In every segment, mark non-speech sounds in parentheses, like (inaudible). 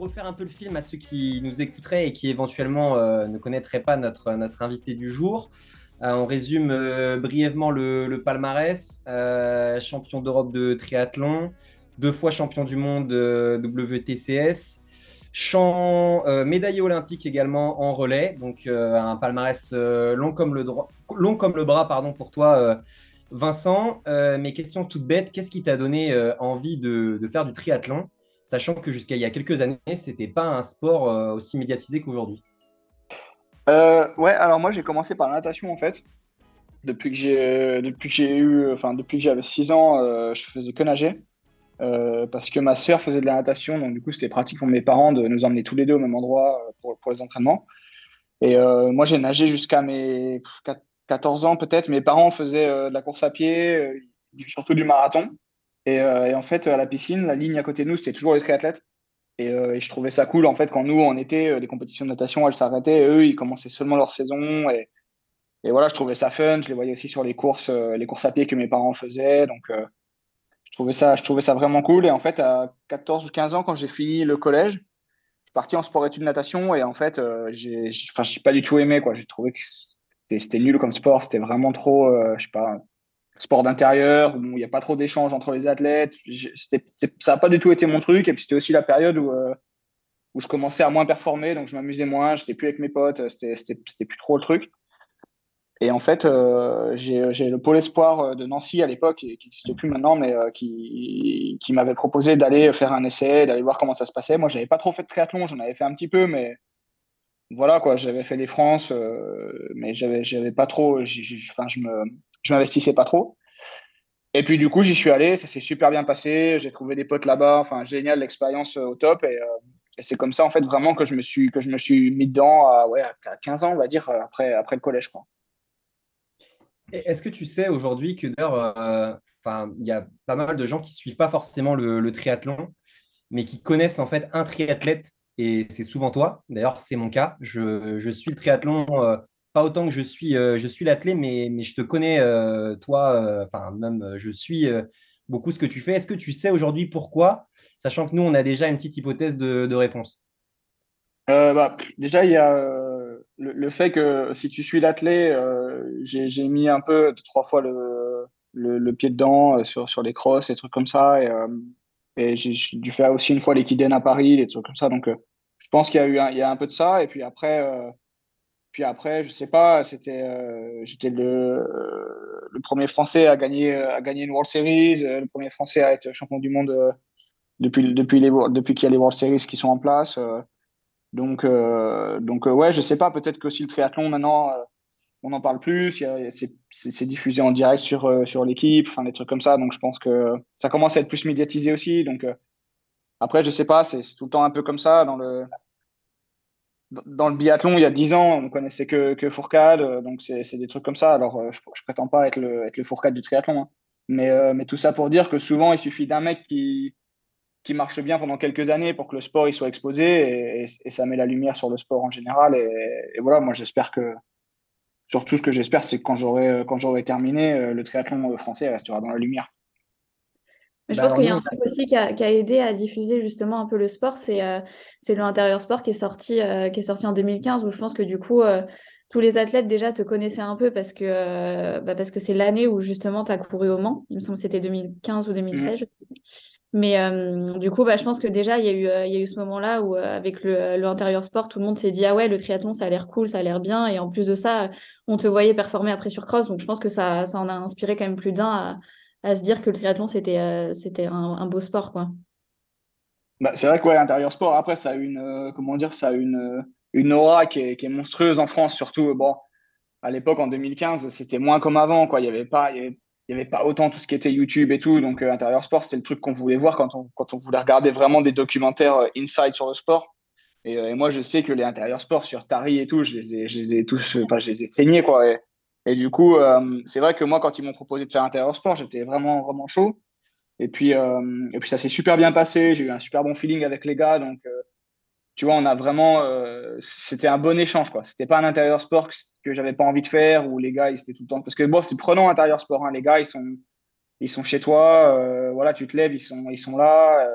refaire un peu le film à ceux qui nous écouteraient et qui éventuellement euh, ne connaîtraient pas notre, notre invité du jour. Euh, on résume euh, brièvement le, palmarès. champion d'Europe de triathlon, deux fois champion du monde WTCS, médaillé olympique également en relais. Donc un palmarès long, comme le long comme le bras pardon, pour toi. Vincent, mes questions toutes bêtes, qu'est-ce qui t'a donné envie de, faire du triathlon? Sachant que jusqu'à il y a quelques années, ce n'était pas un sport euh, aussi médiatisé qu'aujourd'hui euh, Ouais, alors moi j'ai commencé par la natation en fait. Depuis que j'ai depuis que j'ai eu enfin depuis que j'avais 6 ans, euh, je faisais que nager. parce que ma sœur faisait de la natation, donc du coup c'était pratique pour mes parents de nous emmener tous les deux au même endroit pour, pour les entraînements. Et moi j'ai nagé jusqu'à mes 14 ans peut-être. Mes parents faisaient de la course à pied, surtout du marathon. Euh, et, en fait, à la piscine, la ligne à côté de nous, c'était toujours les triathlètes. Euh, et, je trouvais ça cool, en fait, quand nous, en été, euh, les compétitions de natation, elles s'arrêtaient. Eux, ils commençaient seulement leur saison. Et, et, voilà, je trouvais ça fun. Je les voyais aussi sur les courses, les courses à pied que mes parents faisaient. Donc, je, trouvais ça, je trouvais ça vraiment cool. Et en fait, à 14 ou 15 ans, quand j'ai fini le collège, je suis parti en sport-études natation. Et en fait, j'ai, enfin, pas du tout aimé. J'ai trouvé que c'était nul comme sport. C'était vraiment trop, je sais pas, sport d'intérieur, où il n'y a pas trop d'échanges entre les athlètes. Ça n'a pas du tout été mon truc. Et puis c'était aussi la période où, euh, où je commençais à moins performer, donc je m'amusais moins, j'étais plus avec mes potes, c'était plus trop le truc. Et en fait, euh, j'ai le pôle espoir euh, de Nancy à l'époque, qui n'existe plus maintenant, mais qui, m'avait proposé d'aller faire un essai, d'aller voir comment ça se passait. Moi, j'avais pas trop fait de triathlon, j'en avais fait un petit peu, mais voilà quoi, j'avais fait les France, mais j'avais pas trop, enfin, je je m'investissais pas trop. Et puis du coup, j'y suis allé, ça s'est super bien passé, j'ai trouvé des potes là-bas, enfin génial, l'expérience euh, au top. Euh, et, c'est comme ça en fait vraiment que je me suis, que je me suis mis dedans à, ouais, à 15 ans, on va dire, euh, après, après le collège. Quoi. Est-ce que tu sais aujourd'hui que d'ailleurs, enfin, il y a pas mal de gens qui suivent pas forcément le, triathlon, mais qui connaissent en fait un triathlète, et c'est souvent toi. D'ailleurs, c'est mon cas. Je, je suis le triathlon pas autant que je suis, euh, suis l'athlète, mais, je te connais, euh, toi, euh, enfin, même je suis beaucoup ce que tu fais. Est-ce que tu sais aujourd'hui pourquoi, sachant que nous, on a déjà une petite hypothèse de, réponse? Bah, Déjà, il y a le, fait que si tu suis l'athlète, j'ai mis un peu, trois fois le, pied dedans sur, les crosses, des trucs comme ça. Et, et j'ai dû faire aussi une fois l'équidène à Paris, des trucs comme ça. Donc, je pense qu'il y, a eu un, il y a un peu de ça. Et puis après, puis après, je sais pas, c'était, euh, j'étais le, euh, le, premier Français à gagner, à gagner une World Series, euh, le premier Français à être champion du monde depuis, depuis, les, depuis qu'il y a les World Series qui sont en place. donc, donc ouais, je sais pas, peut-être que si le triathlon maintenant, on en parle plus, c'est diffusé en direct sur, sur l'équipe, enfin des trucs comme ça. Donc je pense que ça commence à être plus médiatisé aussi. Donc après, je sais pas, c'est tout le temps un peu comme ça dans le dans le biathlon, il y a 10 ans, on connaissait que, que Fourcade, euh, donc c'est des trucs comme ça. Alors, euh, je, je prétends pas être le, être le Fourcade du triathlon, hein. mais, euh, mais tout ça pour dire que souvent, il suffit d'un mec qui, qui marche bien pendant quelques années pour que le sport il soit exposé et, ça met la lumière sur le sport en général. Et, voilà, moi, j'espère que, surtout ce que j'espère, c'est que quand j'aurai terminé, le triathlon français restera dans la lumière je bah, pense qu'il y a un truc aussi qui a, aidé à diffuser justement un peu le sport, c'est euh, le intérieur sport qui est, sorti, euh, qui est sorti en 2015, où je pense que du coup, euh, tous les athlètes déjà te connaissaient un peu parce que bah, parce que c'est l'année où justement tu as couru au Mans. Il me semble que c'était 2015 ou 2016. Mmh. Mais du coup, bah, je pense que déjà, il y, a eu, il y a eu ce moment-là où, avec le, le, intérieur sport, tout le monde s'est dit Ah ouais, le triathlon, ça a l'air cool, ça a l'air bien. Et en plus de ça, on te voyait performer après sur cross. Donc, je pense que ça, ça en a inspiré quand même plus d'un à, à se dire que le triathlon, c'était euh, c'était un, beau sport. quoi. Bah, c'est vrai que ouais, intérieur sport, après, ça a une, euh, comment dire, ça a une, euh, une aura qui est, monstrueuse en France, surtout. Bon, à l'époque, en 2015, c'était moins comme avant. Quoi. Il n'y avait, pas, y avait, pas autant tout ce qui était YouTube et tout. Donc, intérieur sport, c'était le truc qu'on voulait voir quand on, quand on voulait regarder vraiment des documentaires inside sur le sport. Et, moi, je sais que les intérieurs sport sur Tari et tout, je les ai, je les ai tous, enfin, je les ai saignés, quoi. Et du coup, euh, c'est vrai que moi, quand ils m'ont proposé de faire intérieur sport, j'étais vraiment, vraiment chaud. Et puis, euh, et puis ça s'est super bien passé. J'ai eu un super bon feeling avec les gars. Donc, euh, tu vois, on a vraiment. c'était un bon échange, quoi. C'était pas un intérieur sport que, j'avais pas envie de faire ou les gars, ils étaient tout le temps. Parce que bon, c'est prenant intérieur sport. Hein. Les gars, ils sont, ils sont chez toi, voilà, tu te lèves, ils sont, ils sont là.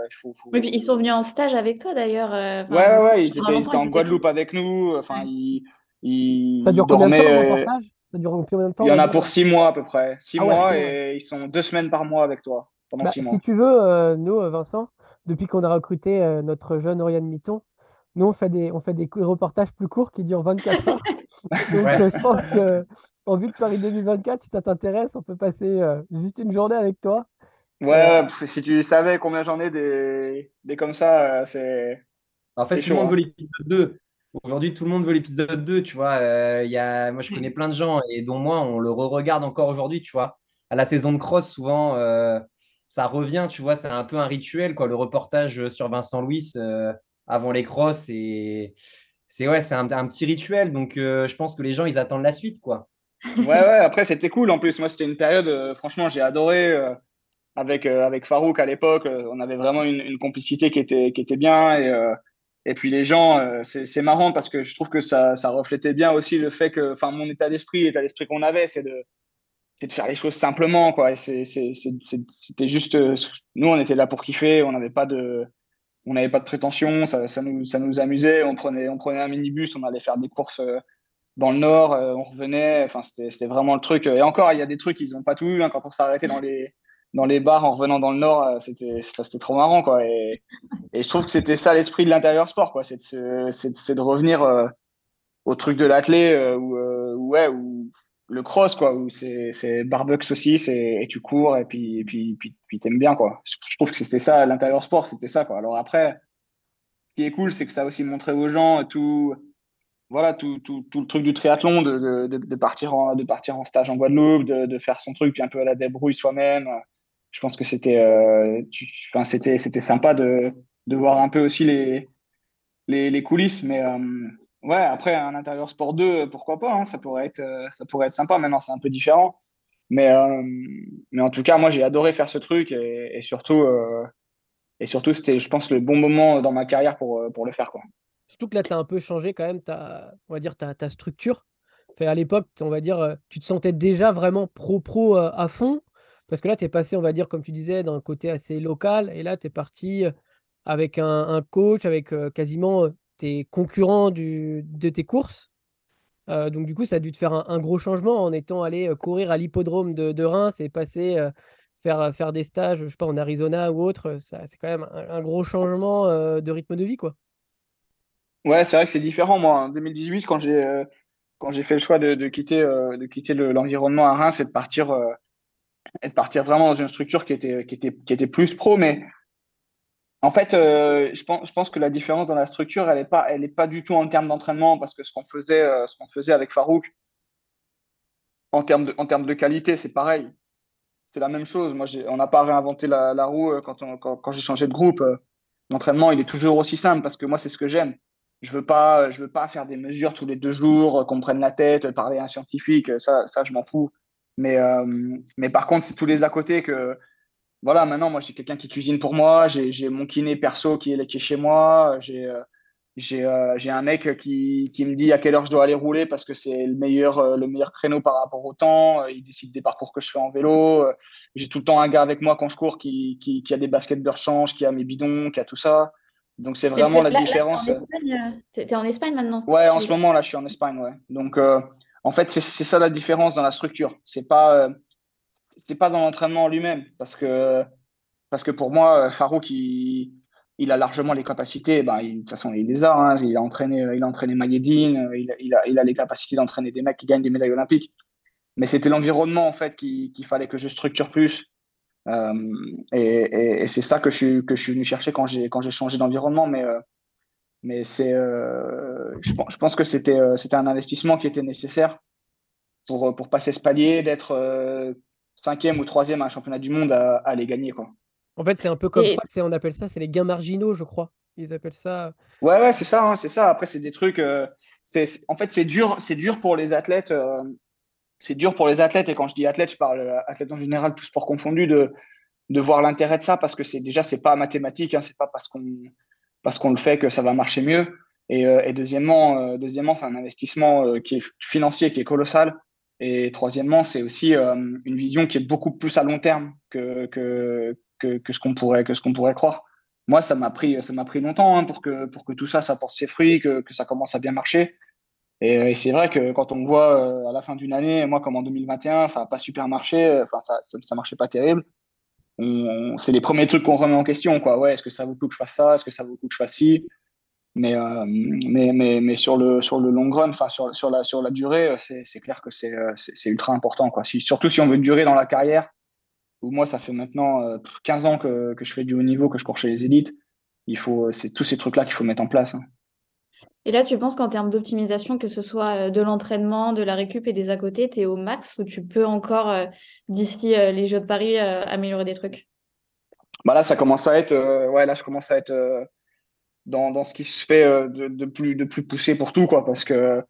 ils sont venus en stage avec toi d'ailleurs. ouais, ouais, ouais, ils étaient, en Guadeloupe avec nous. Enfin, ils, Ça dure combien de temps le reportage? Ça dure combien de temps Il y en a pour six mois à peu près. Six ah mois et ils sont deux semaines par mois avec toi pendant bah, six mois. Si tu veux, nous, Vincent, depuis qu'on a recruté notre jeune Oriane Mitton, nous, on fait des, on fait des reportages plus courts qui durent 24 heures. (laughs) Donc, euh, je pense que en vue de Paris 2024, si ça t'intéresse, on peut passer euh, juste une journée avec toi. Ouais, euh, si tu savais combien j'en ai des, des comme ça, c'est. En fait, tout le monde veut l'épisode 2. Aujourd'hui, tout le monde veut l'épisode 2, tu vois. y a... Moi, je connais plein de gens, et dont moi, on le re-regarde encore aujourd'hui, tu vois. À la saison de cross, souvent, ça revient, tu vois. C'est un peu un rituel, quoi. Le reportage sur Vincent Louis avant les crosses. Et c'est ouais, c'est un, petit rituel. Donc, euh, je pense que les gens, ils attendent la suite, quoi. ouais, ouais, après, c'était cool. En plus, moi, c'était une période, euh, franchement, j'ai adoré. Euh, avec, avec Farouk à l'époque, on avait vraiment une, complicité qui était, qui était bien. Et, et puis les gens, c'est marrant parce que je trouve que ça, ça reflétait bien aussi le fait que, enfin, mon état d'esprit, l'état d'esprit qu'on avait, c'est de, de faire les choses simplement, quoi. C'était juste, nous, on était là pour kiffer, on n'avait pas de, on n'avait pas de prétention, ça, ça, nous, ça nous amusait. On prenait, on prenait un minibus, on allait faire des courses euh, dans le nord, euh, on revenait. Enfin, c'était vraiment le truc. Et encore, il y a des trucs, ils n'ont pas tout eu. Hein. quand on s'arrêtait dans les, dans les bars en revenant dans le nord, euh, c'était trop marrant. Quoi. Et, et je trouve que c'était ça l'esprit de l'intérieur sport. C'est de, revenir au truc de l'athlé où, ouais, où le cross, quoi, où c'est barbecue aussi, et tu cours et puis, et puis, puis, t'aimes bien, quoi. Je trouve que c'était ça, l'intérieur sport, c'était ça, quoi. Alors après, ce qui est cool, c'est que ça a aussi montré aux gens tout, voilà, tout, tout, tout le truc du triathlon, de, de, partir en, de partir en stage en Guadeloupe, de, de faire son truc, puis un peu à la débrouille soi-même. Je pense que c'était euh, c'était c'était sympa de, de voir un peu aussi les, les, coulisses, mais. Euh, Ouais, après, un intérieur sport 2, pourquoi pas, hein, ça, pourrait être, euh, ça pourrait être sympa. Maintenant, c'est un peu différent. Mais, mais en tout cas, moi, j'ai adoré faire ce truc et, surtout, et surtout c'était, je pense, le bon moment dans ma carrière pour, pour le faire. Quoi. Surtout que là, tu as un peu changé quand même ta, on va dire, ta, ta structure. À l'époque, on va dire, tu te sentais déjà vraiment pro-pro à fond. Parce que là, tu es passé, on va dire, comme tu disais, d'un côté assez local. Et là, tu es parti avec un, coach, avec quasiment tes concurrents de tes courses. Euh, donc, du coup, ça a dû te faire un, gros changement en étant allé euh, courir à l'hippodrome de, Reims et passer euh, faire, faire des stages, je sais pas, en Arizona ou autre. C'est quand même un, gros changement de rythme de vie, quoi. Ouais, c'est vrai que c'est différent. Moi, en 2018, quand j'ai quand j'ai fait le choix de, quitter, de quitter l'environnement à Reims et de partir, et de partir vraiment dans une structure qui était, qui était, qui était plus pro, mais en fait, euh, je, pense, je, pense, que la différence dans la structure, elle n'est pas, pas du tout en termes d'entraînement, parce que ce qu'on faisait, euh, ce faisait avec Farouk, en termes de, en termes de qualité, c'est pareil. C'est la même chose. Moi, on n'a pas réinventé la, roue euh, quand, quand, j'ai changé de groupe. L'entraînement, il est toujours aussi simple, parce que moi, c'est ce que j'aime. Je veux veux pas faire des mesures tous les deux jours, qu'on me prenne la tête, parler à un scientifique. Ça, ça je m'en fous. Mais, mais par contre, c'est tous les à côté que voilà, maintenant, moi, j'ai quelqu'un qui cuisine pour moi, j'ai mon kiné perso qui est, qui est chez moi, j'ai euh, euh, un mec qui, qui, me dit à quelle heure je dois aller rouler parce que c'est le meilleur, euh, le meilleur créneau par rapport au temps. Il décide des parcours que je fais en vélo. J'ai tout le temps un gars avec moi quand je cours qui, qui, qui a des baskets de rechange, qui a mes bidons, qui a tout ça. Donc c'est vraiment la différence. Tu es, en Espagne maintenant? Ouais, en ce moment là, je suis en Espagne, ouais. Donc en fait, c'est ça la différence dans la structure. C'est pas c'est pas dans l'entraînement lui-même, parce que, parce que pour moi, Farouk, il, il a largement les capacités. Ben, de toute façon, il les a. Hein, il a entraîné, il a entraîné il, il, a, il a les capacités d'entraîner des mecs qui gagnent des médailles olympiques. Mais c'était l'environnement en fait qu'il fallait que je structure plus. Euh, et, c'est ça que je, que je suis venu chercher quand j'ai changé d'environnement. Mais euh, mais c'est, euh, je, je, pense que c'était c'était un investissement qui était nécessaire pour pour passer ce palier, d'être cinquième ou troisième à un championnat du monde à, à les gagner. Quoi. En fait, c'est un peu comme ça, on appelle ça, c'est les gains marginaux, je crois. Ils appellent ça. Ouais, ouais, c'est ça, hein, c'est ça. Après, c'est des trucs. Euh, c'est, en fait, c'est dur, c'est dur pour les athlètes. Euh, c'est dur pour les athlètes, et quand je dis athlète, je parle euh, athlète en général, tout sport confondu, de, de voir l'intérêt de ça, parce que c'est déjà, c'est pas mathématique, hein, c'est pas parce qu'on, parce qu'on le fait que ça va marcher mieux. Et, et deuxièmement, deuxièmement c'est un investissement qui est financier, qui est colossal. Et troisièmement, c'est aussi une vision qui est beaucoup plus à long terme que, que, que, ce qu'on pourrait, pourrait croire. Moi, ça m'a pris, ça pris longtemps hein, pour, que, pour que tout ça, ça porte ses fruits, que, que ça commence à bien marcher. Et, c'est vrai que quand on voit euh, à la fin d'une année, moi comme en 2021, ça n'a pas super marché, enfin ça, ça, marchait pas terrible. C'est les premiers trucs qu'on remet en question, quoi. Ouais, est-ce que ça vaut le coup que je fasse ça? Est-ce que ça vaut le coup que je fasse ci? Mais, euh, mais, mais, sur, le, sur le long run, sur, la, durée, c'est clair que c'est ultra important. Quoi. Surtout si on veut durer dans la carrière, où moi, ça fait maintenant 15 euh, ans que, que, je fais du haut niveau, que je cours chez les élites, il faut, c'est tous ces trucs-là qu'il faut mettre en place. Hein. Et là, tu penses qu'en termes d'optimisation, que ce soit euh, de l'entraînement, de la récup et des à côté, tu es au max ou tu peux encore, euh, d'ici les Jeux de Paris, améliorer des trucs? Bah Là, ça commence à être, ouais, là, je commence à être dans, dans, ce qui se fait de, de, plus, de plus poussé pour tout, quoi, parce que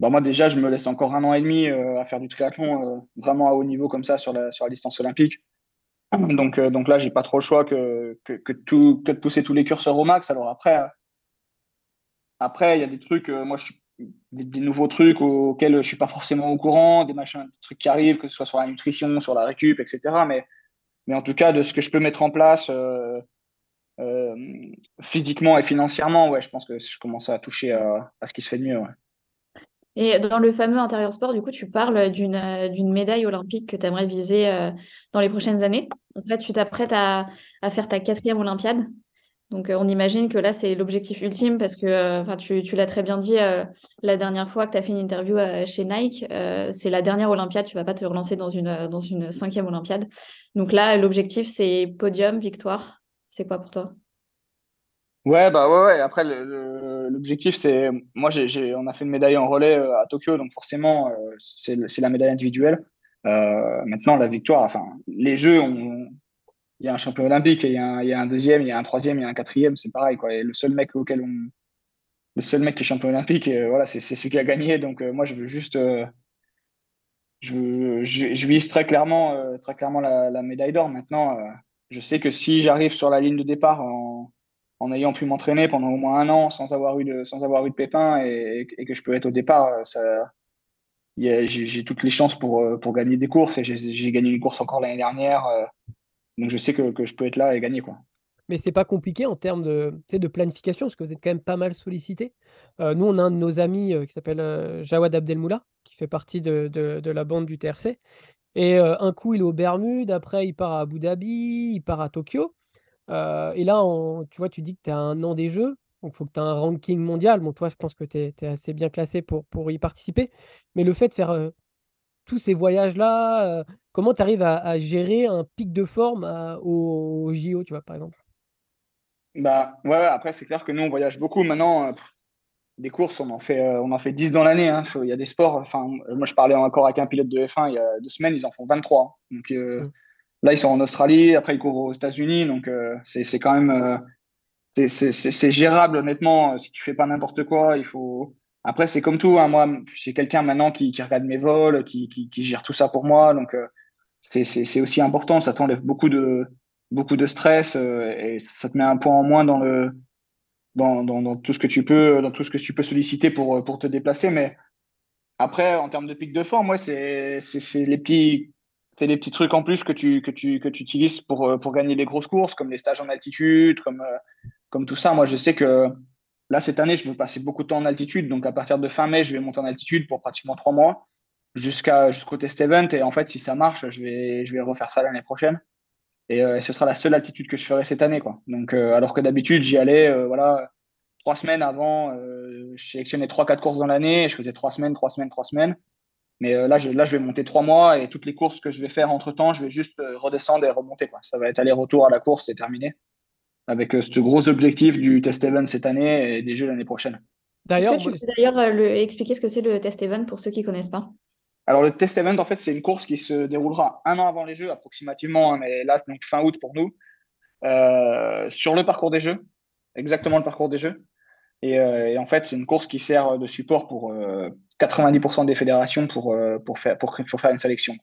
bah moi, déjà, je me laisse encore un an et demi à faire du triathlon vraiment à haut niveau comme ça sur la, sur la distance olympique. Donc, euh, donc là, j'ai pas trop le choix que, que, tout, de pousser tous les curseurs au max. Alors après, après, il y a des trucs, euh, moi, des, nouveaux trucs auxquels je suis pas forcément au courant, des machins, des trucs qui arrivent, que ce soit sur la nutrition, sur la récup, etc. Mais, mais en tout cas, de ce que je peux mettre en place euh, physiquement et financièrement, ouais, je pense que je commence à toucher à, ce qui se fait de mieux. Et dans le fameux intérieur sport, du coup, tu parles d'une euh, médaille olympique que tu aimerais viser euh, dans les prochaines années. Donc là, tu t'apprêtes à, à, faire ta quatrième Olympiade. Donc euh, on imagine que là, c'est l'objectif ultime parce que enfin tu, l'as très bien dit la dernière fois que tu as fait une interview chez Nike. c'est la dernière Olympiade, tu vas pas te relancer dans une, cinquième Olympiade. Donc là, l'objectif, c'est podium, victoire. C'est quoi pour toi? Ouais, bah ouais. Après, l'objectif, c'est. Moi, j'ai, on a fait une médaille en relais euh, à Tokyo, donc forcément, euh, c'est, la médaille individuelle. Euh, maintenant, la victoire, enfin, les jeux, il y a un champion olympique, il y, a un, il y a un deuxième, il y a un troisième, il y a un quatrième, c'est pareil, quoi. Le seul mec auquel. Le seul mec qui est champion olympique, voilà, c'est, celui qui a gagné. Donc, moi, je veux juste. Je, je, vise très clairement, très clairement la, médaille d'or. Maintenant, je sais que si j'arrive sur la ligne de départ en en ayant pu m'entraîner pendant au moins un an sans avoir eu de, sans avoir eu de pépins et, que je peux être au départ, j'ai toutes les chances pour, euh, pour gagner des courses j'ai gagné une course encore l'année dernière. Euh, donc je sais que, que, je peux être là et gagner. Quoi. Mais c'est pas compliqué en termes de, de planification parce que vous êtes quand même pas mal sollicité. Euh, nous, on a un de nos amis qui s'appelle Jawad Abdelmoula qui fait partie de, de, de, la bande du TRC. Et un coup, il est aux Bermudes, après, il part à Abu Dhabi, il part à Tokyo et là, tu vois, tu dis que tu as un an des Jeux, donc il faut que tu aies un ranking mondial. Bon, toi, je pense que tu es, assez bien classé pour, pour y participer. Mais le fait de faire tous ces voyages-là, comment tu arrives à, gérer un pic de forme au, JO, tu vois, par exemple? Bah, ouais, après, c'est clair que nous, on voyage beaucoup. Maintenant, des courses, on en fait, on en fait 10 dans l'année. Hein. Il y a des sports. Enfin, moi, je parlais encore avec un pilote de F1 il y a deux semaines, ils en font 23. Donc, mmh. Là, ils sont en Australie, après ils courent aux États-Unis, donc euh, c'est quand même euh, c'est gérable honnêtement. Si tu fais pas n'importe quoi, il faut. Après, c'est comme tout. Hein, moi, j'ai quelqu'un maintenant qui, qui, regarde mes vols, qui, qui, qui, gère tout ça pour moi, donc euh, c'est aussi important. Ça t'enlève beaucoup de beaucoup de stress et ça te met un point en moins dans le dans, tout ce que tu peux dans tout ce que tu peux solliciter pour pour te déplacer. Mais après, en termes de pic de forme, c'est les petits c'est trucs en plus que tu, utilises pour, euh, pour gagner les grosses courses, comme les stages en altitude, comme, euh, comme tout ça. Moi, je sais que là, cette année, je veux passer beaucoup de temps en altitude. Donc, à partir de fin mai, je vais monter en altitude pour pratiquement trois mois jusqu'à, jusqu'au test event. Et en fait, si ça marche, je vais, je vais refaire ça l'année prochaine. Et, euh, ce sera la seule altitude que je ferai cette année. Quoi. Donc, alors que d'habitude, j'y allais voilà, trois semaines avant. je sélectionnais trois, quatre courses dans l'année. Je faisais trois semaines, trois semaines, trois semaines. Mais euh, là, je, là, je vais monter trois mois et toutes les courses que je vais faire entre temps, je vais juste euh, redescendre et remonter. Quoi. Ça va être aller-retour à la course, c'est terminé. Avec euh, ce gros objectif du test event cette année et des Jeux l'année prochaine. D'ailleurs, tu peux d'ailleurs expliquer ce que c'est le test event pour ceux qui ne connaissent pas? Alors, le test event, en fait, c'est une course qui se déroulera un an avant les Jeux, approximativement, hein, mais là, c'est donc fin août pour nous, sur le parcours des Jeux, exactement le parcours des Jeux. Euh, et, en fait, c'est une course qui sert de support pour 90% euh, des fédérations pour, euh, pour, faire, pour, faire une sélection.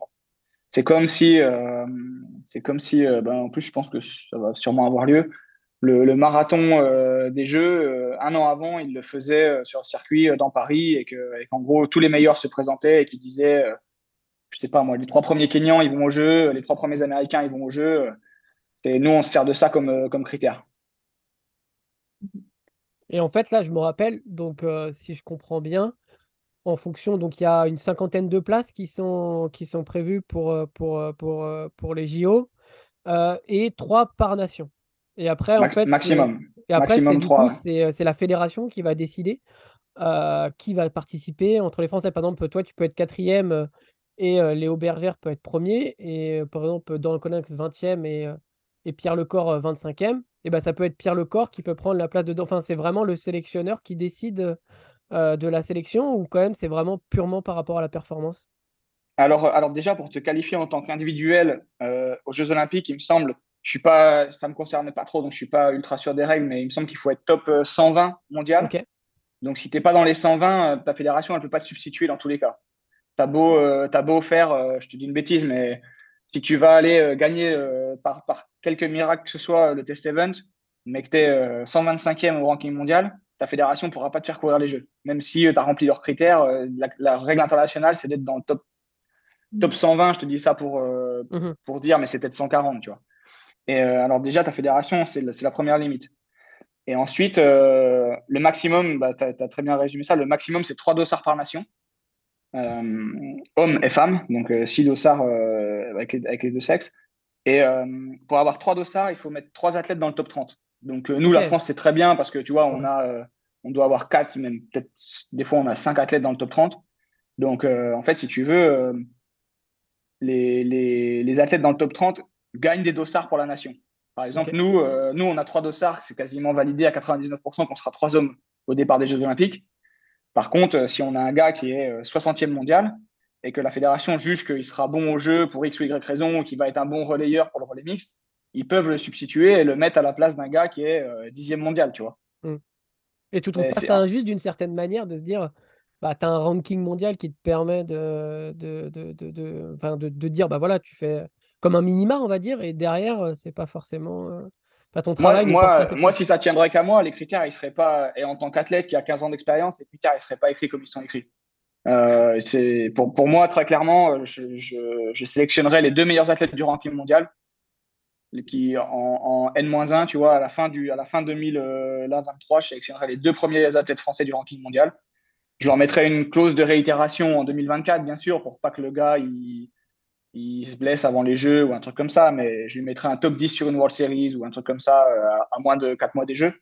C'est comme si, c'est comme si ben, en plus, je pense que ça va sûrement avoir lieu. Le, marathon des Jeux, un an avant, il le faisait sur le circuit dans Paris et qu'en gros, tous les meilleurs se présentaient et qui disaient je sais pas moi, les trois premiers Kenyans, ils vont au jeu, les trois premiers Américains, ils vont au jeu. Et nous, on se sert de ça comme, comme critère. Et en fait, là, je me rappelle, donc si je comprends bien, en fonction, donc il y a une cinquantaine de places qui sont, qui sont prévues pour, pour, pour, pour les JO et trois par nation. Et après, en fait, maximum. Et après, c'est la fédération qui va décider qui va participer entre les Français. Par exemple, toi, tu peux être quatrième et Léo Berger peut être premier. Et par exemple, dans le Conex, 20e et, et Pierre Lecor, 25e. Et ben, ça peut être Pierre Lecor qui peut prendre la place de. Enfin, c'est vraiment le sélectionneur qui décide de la sélection ou quand même c'est vraiment purement par rapport à la performance? Alors, alors déjà, pour te qualifier en tant qu'individuel aux Jeux Olympiques, il me semble, je suis pas, ça me concerne pas trop, donc je suis pas ultra sûr des règles, mais il me semble qu'il faut être top 120 mondial. Donc si tu n'es pas dans les 120, ta fédération elle peut pas te substituer dans tous les cas. T'as beau, as beau faire, je te dis une bêtise, mais si tu vas aller gagner par, par quelques miracles que ce soit le test event, mais que tu es 125e au ranking mondial, ta fédération ne pourra pas te faire courir les jeux. Même si tu as rempli leurs critères, la, règle internationale, c'est d'être dans le top, top 120. Je te dis ça pour, mmh pour dire, mais c'est peut-être 140, tu vois. Et euh, alors déjà, ta fédération, c'est la, première limite. Et ensuite, euh, le maximum, bah, tu as, très bien résumé ça, le maximum, c'est trois dossards par nation, euh, hommes et femmes, donc six dossards avec les, avec, les, deux sexes. Et pour avoir trois dossards, il faut mettre trois athlètes dans le top 30. Donc nous, la France, c'est très bien parce que tu vois, on, a, on doit avoir quatre, même peut-être des fois, on a cinq athlètes dans le top 30. Donc en fait, si tu veux, les, les, les athlètes dans le top 30, gagne des dossards pour la nation. Par exemple, nous, euh, nous, on a trois dossards, c'est quasiment validé à 99% qu'on sera trois hommes au départ des Jeux Olympiques. Par contre, euh, si on a un gars qui est 60e euh, mondial et que la fédération juge qu'il sera bon au jeu pour X ou Y raison ou qu'il va être un bon relayeur pour le relais mixte, ils peuvent le substituer et le mettre à la place d'un gars qui est 10e mondial, tu vois. Hmm. Et tu trouves pas ça injuste d'une certaine manière de se dire, bah, tu as un ranking mondial qui te permet de, de, de, de, de, de dire, bah voilà, tu fais comme un minima, on va dire, et derrière, euh, c'est pas forcément. Euh, pas ton travail. Moi, moi, si ça tiendrait qu'à moi, les critères, ils seraient pas. Et en tant qu'athlète qui a 15 ans d'expérience, les critères, ils seraient pas écrits comme ils sont écrits. Euh, c'est pour, pour moi, très clairement, je, je, sélectionnerais les deux meilleurs athlètes du ranking mondial, qui en, en N-1, tu vois, à la fin, du, à la fin 2023, je sélectionnerais les deux premiers athlètes français du ranking mondial. Je leur mettrais une clause de réitération en 2024, bien sûr, pour pas que le gars, il, il se blesse avant les jeux ou un truc comme ça, mais je lui mettrais un top 10 sur une World Series ou un truc comme ça euh, à moins de 4 mois des jeux.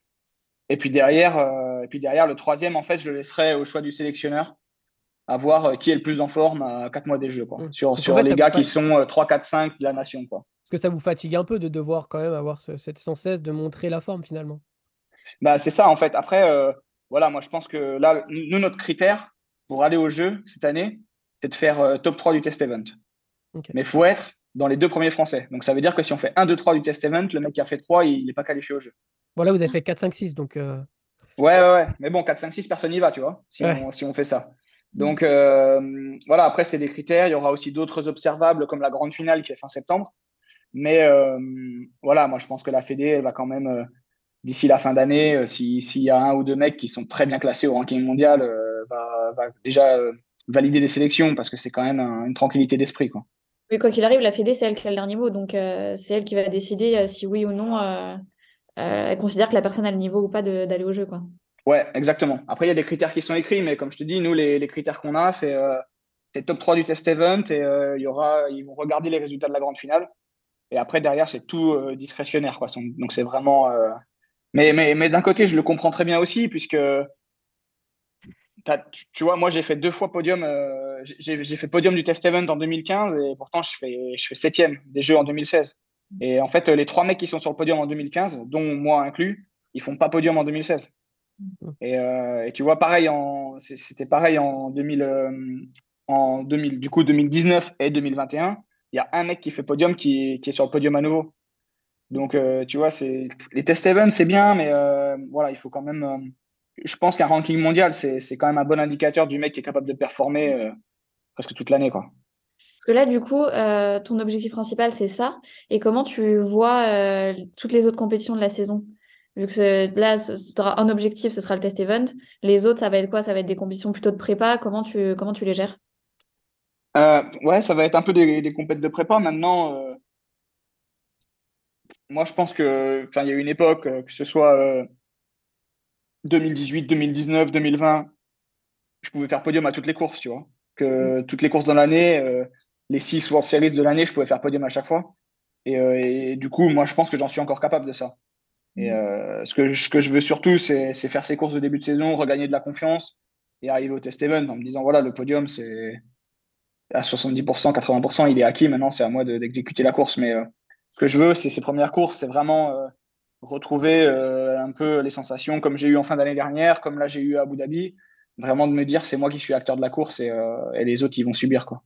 Et puis derrière, euh, et puis derrière le troisième, en fait, je le laisserai au choix du sélectionneur, à voir euh, qui est le plus en forme à 4 mois des jeux, quoi. Mmh. sur, sur les gars qui sont 3, 4, 5 de la nation. Quoi. Parce que ça vous fatigue un peu de devoir quand même avoir ce, cette sans cesse de montrer la forme finalement. Bah, c'est ça, en fait. Après, voilà, moi je pense que là, nous, notre critère pour aller au jeu cette année, c'est de faire top 3 du test event. Mais il faut être dans les deux premiers français. Donc ça veut dire que si on fait 1, 2, 3 du test event, le mec qui a fait 3, il n'est pas qualifié au jeu. Bon, là, vous avez fait 4, 5, 6. Donc, euh, ouais, ouais, ouais. Mais bon, 4, 5, 6, personne n'y va, tu vois, si, on, si on fait ça. Donc euh, voilà, après, c'est des critères. Il y aura aussi d'autres observables comme la grande finale qui est fin septembre. Mais euh, voilà, moi, je pense que la Fédé, elle va quand même, d'ici la fin d'année, s'il y a un ou deux mecs qui sont très bien classés au ranking mondial, va, va, déjà valider des sélections parce que c'est quand même une tranquillité d'esprit. quoi. Oui, quoi qu'il arrive, la Fédé, c'est elle qui a le dernier mot. Donc, euh, c'est elle qui va décider euh, si oui ou non euh, elle considère que la personne a le niveau ou pas d'aller au jeu. Quoi. Ouais, exactement. Après, il y a des critères qui sont écrits, mais comme je te dis, nous, les, critères qu'on a, c'est top 3 du test event et y aura, ils vont regarder les résultats de la grande finale. Et après, derrière, c'est tout discrétionnaire. Quoi. Donc, c'est vraiment. Mais, mais, mais d'un côté, je le comprends très bien aussi, puisque tu, vois, moi, j'ai fait deux fois podium. Euh, j'ai fait podium du test event en 2015 et pourtant, je fais, je fais septième des jeux en 2016. Et en fait, les trois mecs qui sont sur le podium en 2015, dont moi inclus, ils font pas podium en 2016. Euh, et, tu vois, pareil, c'était pareil en 2000, euh, en 2000, du coup, 2019 et 2021. Il y a un mec qui fait podium qui, qui est sur le podium à nouveau. Donc, tu vois, les test events, c'est bien, mais voilà, il faut quand même je pense qu'un ranking mondial, c'est quand même un bon indicateur du mec qui est capable de performer euh, presque toute l'année. quoi. Parce que là, du coup, euh, ton objectif principal, c'est ça. Et comment tu vois euh, toutes les autres compétitions de la saison? Vu que là, tu auras un objectif, ce sera le test event. Les autres, ça va être quoi? Ça va être des compétitions plutôt de prépa. Comment tu, comment tu les gères? Ouais, ça va être un peu des, des compètes de prépa. Maintenant, moi, je pense que, il y a une époque, que ce soit 2018, 2019, 2020, je pouvais faire podium à toutes les courses, tu vois. Que mm. toutes les courses dans l'année, euh, les six World Series de l'année, je pouvais faire podium à chaque fois. Euh, et, du coup, moi, je pense que j'en suis encore capable de ça. Et mm. euh, ce, que, ce que je veux surtout, c'est faire ces courses de début de saison, regagner de la confiance et arriver au test event en me disant voilà, le podium, c'est à 70%, 80%, il est acquis. Maintenant, c'est à moi d'exécuter la course. Mais ce que je veux, c'est ces premières courses, c'est vraiment retrouver un peu les sensations comme j'ai eu en fin d'année dernière, comme là j'ai eu à Abu Dhabi vraiment de me dire c'est moi qui suis acteur de la course et, euh, les autres ils vont subir quoi.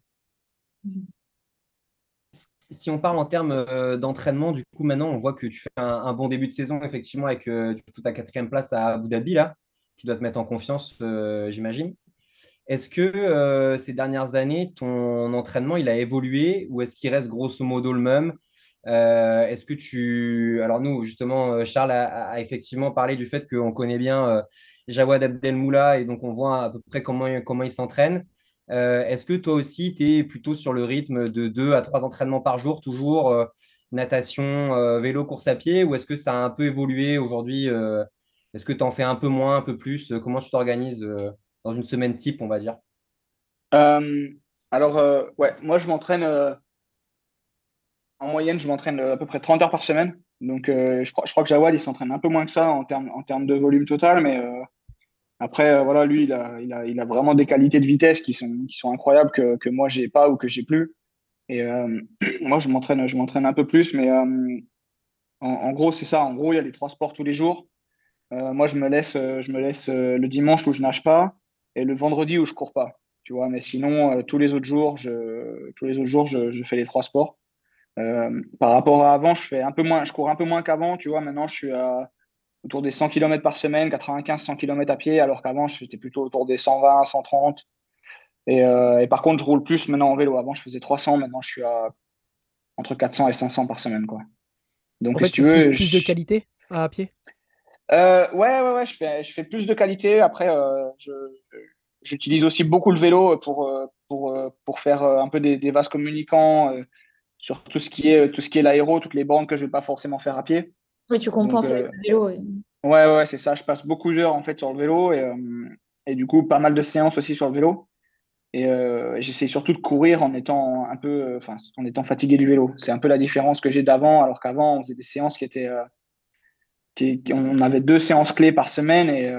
Si on parle en termes euh, d'entraînement, du coup maintenant on voit que tu fais un, bon début de saison effectivement avec euh, ta quatrième place à Abu Dhabi là, qui doit te mettre en confiance j'imagine. Est-ce que ces dernières années ton entraînement il a évolué ou est-ce qu'il reste grosso modo le même? Euh, est-ce que tu. Alors, nous, justement, euh, Charles a, effectivement parlé du fait qu'on connaît bien euh, Jawad Abdelmoula et donc on voit à peu près comment, comment il s'entraîne. Est-ce que toi aussi, tu es plutôt sur le rythme de deux à trois entraînements par jour, toujours natation, vélo, course à pied, ou est-ce que ça a un peu évolué aujourd'hui Est-ce que tu en fais un peu moins, un peu plus Comment tu t'organises dans une semaine type, on va dire? Alors, ouais, moi, je m'entraîne en moyenne, je m'entraîne euh, à peu près 30 heures par semaine. Donc, euh, je, crois, que Jawad, il s'entraîne un peu moins que ça en termes de volume total. Mais euh, après, voilà, lui, il a, vraiment des qualités de vitesse qui sont, incroyables que, que moi, j'ai pas ou que j'ai plus. Et (clears throat) moi, je m'entraîne, je m'entraîne un peu plus. Mais en, gros, c'est ça. En gros, il y a les trois sports tous les jours. moi, je me laisse, je me laisse le dimanche où je nage pas et le vendredi où je cours pas. Tu vois, mais sinon, tous les autres jours, tous les autres jours, je fais les trois sports. Euh, par rapport à avant, je fais un peu moins, je cours un peu moins qu'avant. Tu vois, maintenant, je suis à autour des 100 km par semaine, 95-100 km à pied, alors qu'avant, j'étais plutôt autour des 120, 130. Et, euh, et, par contre, je roule plus maintenant en vélo. Avant, je faisais 300, maintenant, je suis à entre 400 et 500 par semaine. Quoi. Donc, si tu veux. Plus, de qualité à pied? Euh, Ouais, ouais, ouais, je fais, je fais plus de qualité. Après, j'utilise aussi beaucoup le vélo pour, pour, pour faire un peu des, des vases communicants sur tout ce qui est tout ce qui est l'aéro, toutes les bandes que je vais pas forcément faire à pied. Oui, tu compenses avec euh, le vélo. Ouais, ouais, c'est ça. Je passe beaucoup d'heures en fait sur le vélo et, euh, et, du coup pas mal de séances aussi sur le vélo. Et euh, j'essaie surtout de courir en étant un peu, enfin, en étant fatigué du vélo. C'est un peu la différence que j'ai d'avant, alors qu'avant on faisait des séances qui étaient, qui, on avait deux séances clés par semaine et,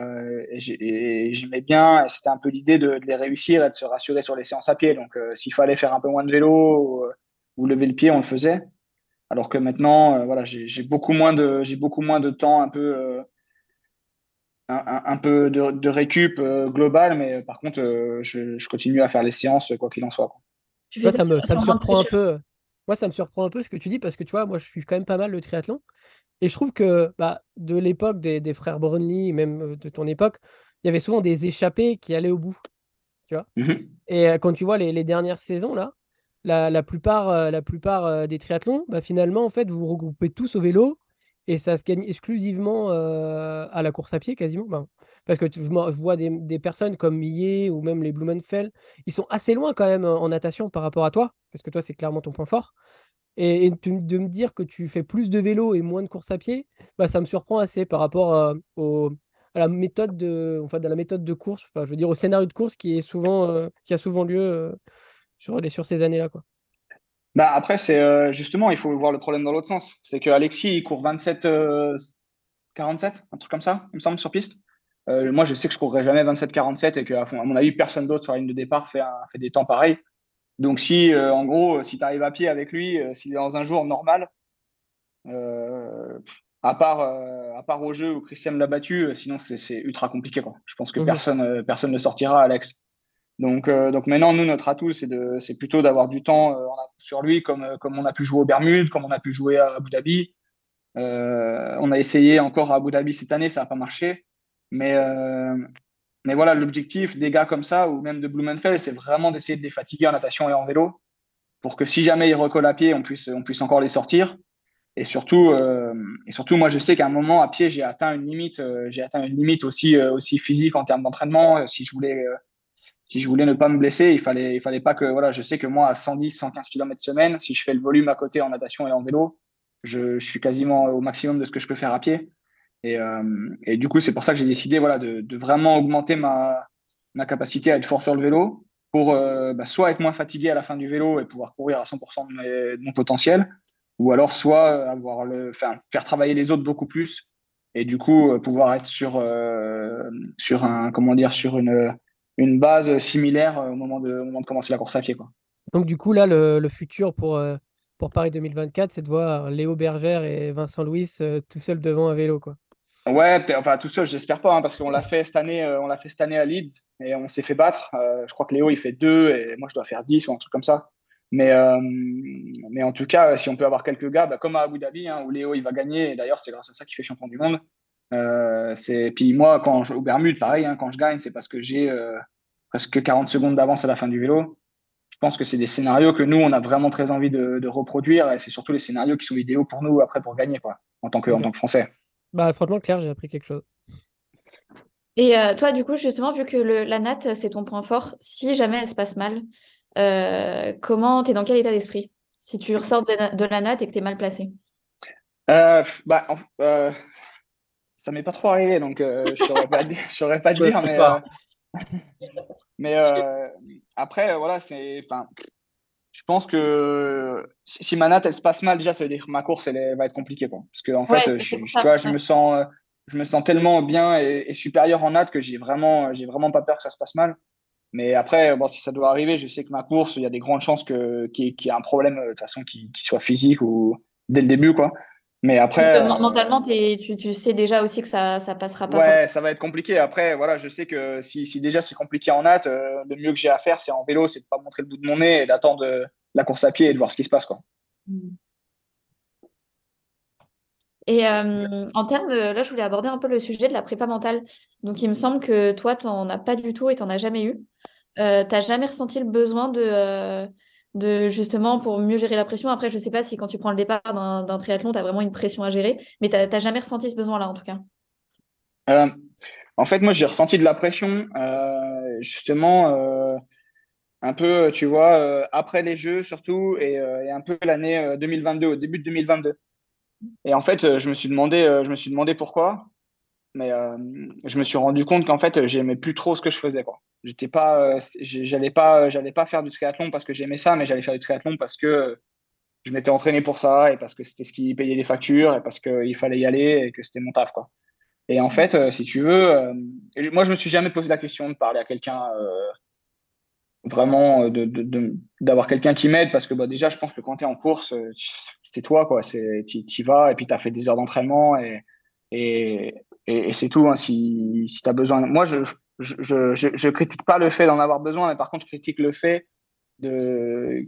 et j'aimais bien. C'était un peu l'idée de, de, les réussir et de se rassurer sur les séances à pied. Donc s'il fallait faire un peu moins de vélo ou lever le pied, on le faisait. Alors que maintenant, euh, voilà, j'ai beaucoup moins de, j'ai beaucoup moins de temps, un peu, euh, un, peu de, récup euh, global, mais par contre, je, continue à faire les séances quoi qu'il en soit. Moi, ça me, ça me surprend un peu. Moi, ça me surprend un peu ce que tu dis parce que tu vois, moi, je suis quand même pas mal le triathlon. Et je trouve que bah, de l'époque des, frères Brunley, même de ton époque, il y avait souvent des échappés qui allaient au bout. Tu vois mmh Et quand tu vois les, les, dernières saisons, là, la, plupart, euh, la plupart euh, des triathlons, bah, finalement, en fait, vous regroupez tous au vélo et ça se gagne exclusivement euh, à la course à pied, quasiment. Parce que tu vois des, personnes comme Millet ou même les Blumenfeld, ils sont assez loin quand même en natation par rapport à toi, parce que toi, c'est clairement ton point fort. Et, de me dire que tu fais plus de vélo et moins de course à pied, bah, ça me surprend assez par rapport à la méthode de, enfin, de la méthode de course, je veux dire au scénario de course qui a souvent lieu sur, les, sur ces années-là. Quoi. Bah après, c'est euh, justement, il faut voir le problème dans l'autre sens. C'est que Alexis, il court 27, 47, euh, un truc comme ça, il me semble, sur piste. Euh, moi, je sais que je courrai jamais 27-47 et qu'à mon avis, personne d'autre sur la ligne de départ fait, fait des temps pareils. Donc, si, en gros, si tu arrives à pied avec lui, s'il est dans un jour normal, à, part, à part au jeu où Christian l'a battu, sinon c'est ultra compliqué. Quoi. Je pense que personne, personne ne sortira, Alex. Donc, euh, donc maintenant, nous, notre atout, c'est, plutôt d'avoir du temps euh, sur lui, comme, euh, comme on a pu jouer aux Bermudes, comme on a pu jouer à Abu Dhabi. on a essayé encore à Abu Dhabi cette année, ça n'a pas marché. Mais, mais voilà, l'objectif des gars comme ça, ou même de Blumenfeld, c'est vraiment d'essayer de les fatiguer en natation et en vélo, pour que si jamais ils recollent à pied, on puisse, on puisse encore les sortir. Et surtout, et surtout, moi, je sais qu'à un moment, à pied, j'ai atteint une limite, j'ai atteint une limite aussi, aussi physique en termes d'entraînement. Si je voulais si je voulais ne pas me blesser, il fallait, il fallait pas que, voilà, je sais que moi, à 110, 115 km semaine, si je fais le volume à côté en natation et en vélo, je, suis quasiment au maximum de ce que je peux faire à pied. Et, et du coup, c'est pour ça que j'ai décidé, voilà, de, de, vraiment augmenter ma, ma capacité à être fort sur le vélo pour bah, soit être moins fatigué à la fin du vélo et pouvoir courir à 100% de, mon potentiel, ou alors soit avoir le, faire, travailler les autres beaucoup plus et du coup pouvoir être sur, sur un, comment dire, sur une une base similaire au moment de, moment de commencer la course à pied. Quoi. Donc du coup, là, le, futur pour, euh, pour Paris 2024, c'est de voir Léo Bergère et Vincent Louis euh, tout seuls devant un vélo. Quoi. Ouais, enfin tout seul, j'espère pas, hein, parce qu'on l'a fait cette année, euh, on l'a fait cette année à Leeds et on s'est fait battre. je crois que Léo il fait 2 et moi je dois faire 10 ou un truc comme ça. Mais, mais en tout cas, si on peut avoir quelques gars, bah, comme à Abu Dhabi, hein, où Léo il va gagner, et d'ailleurs c'est grâce à ça qu'il fait champion du monde, euh, c'est puis moi quand je, au Bermude pareil hein, quand je gagne c'est parce que j'ai euh, presque 40 secondes d'avance à la fin du vélo. Je pense que c'est des scénarios que nous on a vraiment très envie de, reproduire et c'est surtout les scénarios qui sont idéaux pour nous après pour gagner quoi en tant que en tant que français. Bah franchement Claire j'ai appris quelque chose. Et euh, toi du coup justement vu que le, la natte c'est ton point fort si jamais elle se passe mal comment tu es dans quel état d'esprit si tu ressors de, de la natte et que tu es mal placé? Bah, ça m'est pas trop arrivé, donc euh, je saurais pas, saurais pas (laughs) dire, mais, euh, mais euh, après, voilà, c'est, je pense que si ma natte elle se passe mal, déjà, ça veut dire que ma course elle, va être compliquée, quoi. Parce que en fait, je, tu vois, je me sens, je me sens tellement bien et, supérieur en natte que j'ai vraiment, j'ai vraiment pas peur que ça se passe mal. Mais après, bon, si ça doit arriver, je sais que ma course, il y a des grandes chances que qu'il y ait un problème de toute façon qui, qui soit physique ou dès le début, quoi. Mais après. Euh, mentalement, tu, tu, sais déjà aussi que ça ne passera pas. Ouais, ça va être compliqué. Après, voilà, je sais que si, si déjà c'est compliqué en natte, euh, le mieux que j'ai à faire, c'est en vélo, c'est de ne pas montrer le bout de mon nez et d'attendre euh, la course à pied et de voir ce qui se passe. Quoi. Mm. Et en termes, là, je voulais aborder un peu le sujet de la prépa mentale. Donc, il me semble que toi, tu n'en as pas du tout et tu n'en as jamais eu. tu n'as jamais ressenti le besoin de de justement pour mieux gérer la pression. Après, je ne sais pas si quand tu prends le départ d'un triathlon, tu as vraiment une pression à gérer, mais tu n'as jamais ressenti ce besoin-là en tout cas. Euh, en fait, moi, j'ai ressenti de la pression euh, justement euh, un peu, tu vois, après les Jeux surtout et, un peu l'année 2022, au début de 2022. Et en fait, je me suis demandé, je me suis demandé pourquoi, mais je me suis rendu compte qu'en fait, j'aimais plus trop ce que je faisais. Quoi j'étais pas euh, j'allais pas j'allais pas faire du triathlon parce que j'aimais ça mais j'allais faire du triathlon parce que je m'étais entraîné pour ça et parce que c'était ce qui payait les factures et parce qu'il fallait y aller et que c'était mon taf quoi et en fait euh, si tu veux euh, moi je me suis jamais posé la question de parler à quelqu'un vraiment d'avoir quelqu'un qui m'aide parce que bah, déjà je pense que quand tu es en course c'est toi quoi c'est tu y vas et puis tu as fait des heures d'entraînement et et, et, c'est tout hein, si, si tu as besoin moi je je, je, critique pas le fait d'en avoir besoin, mais par contre, je critique le fait de.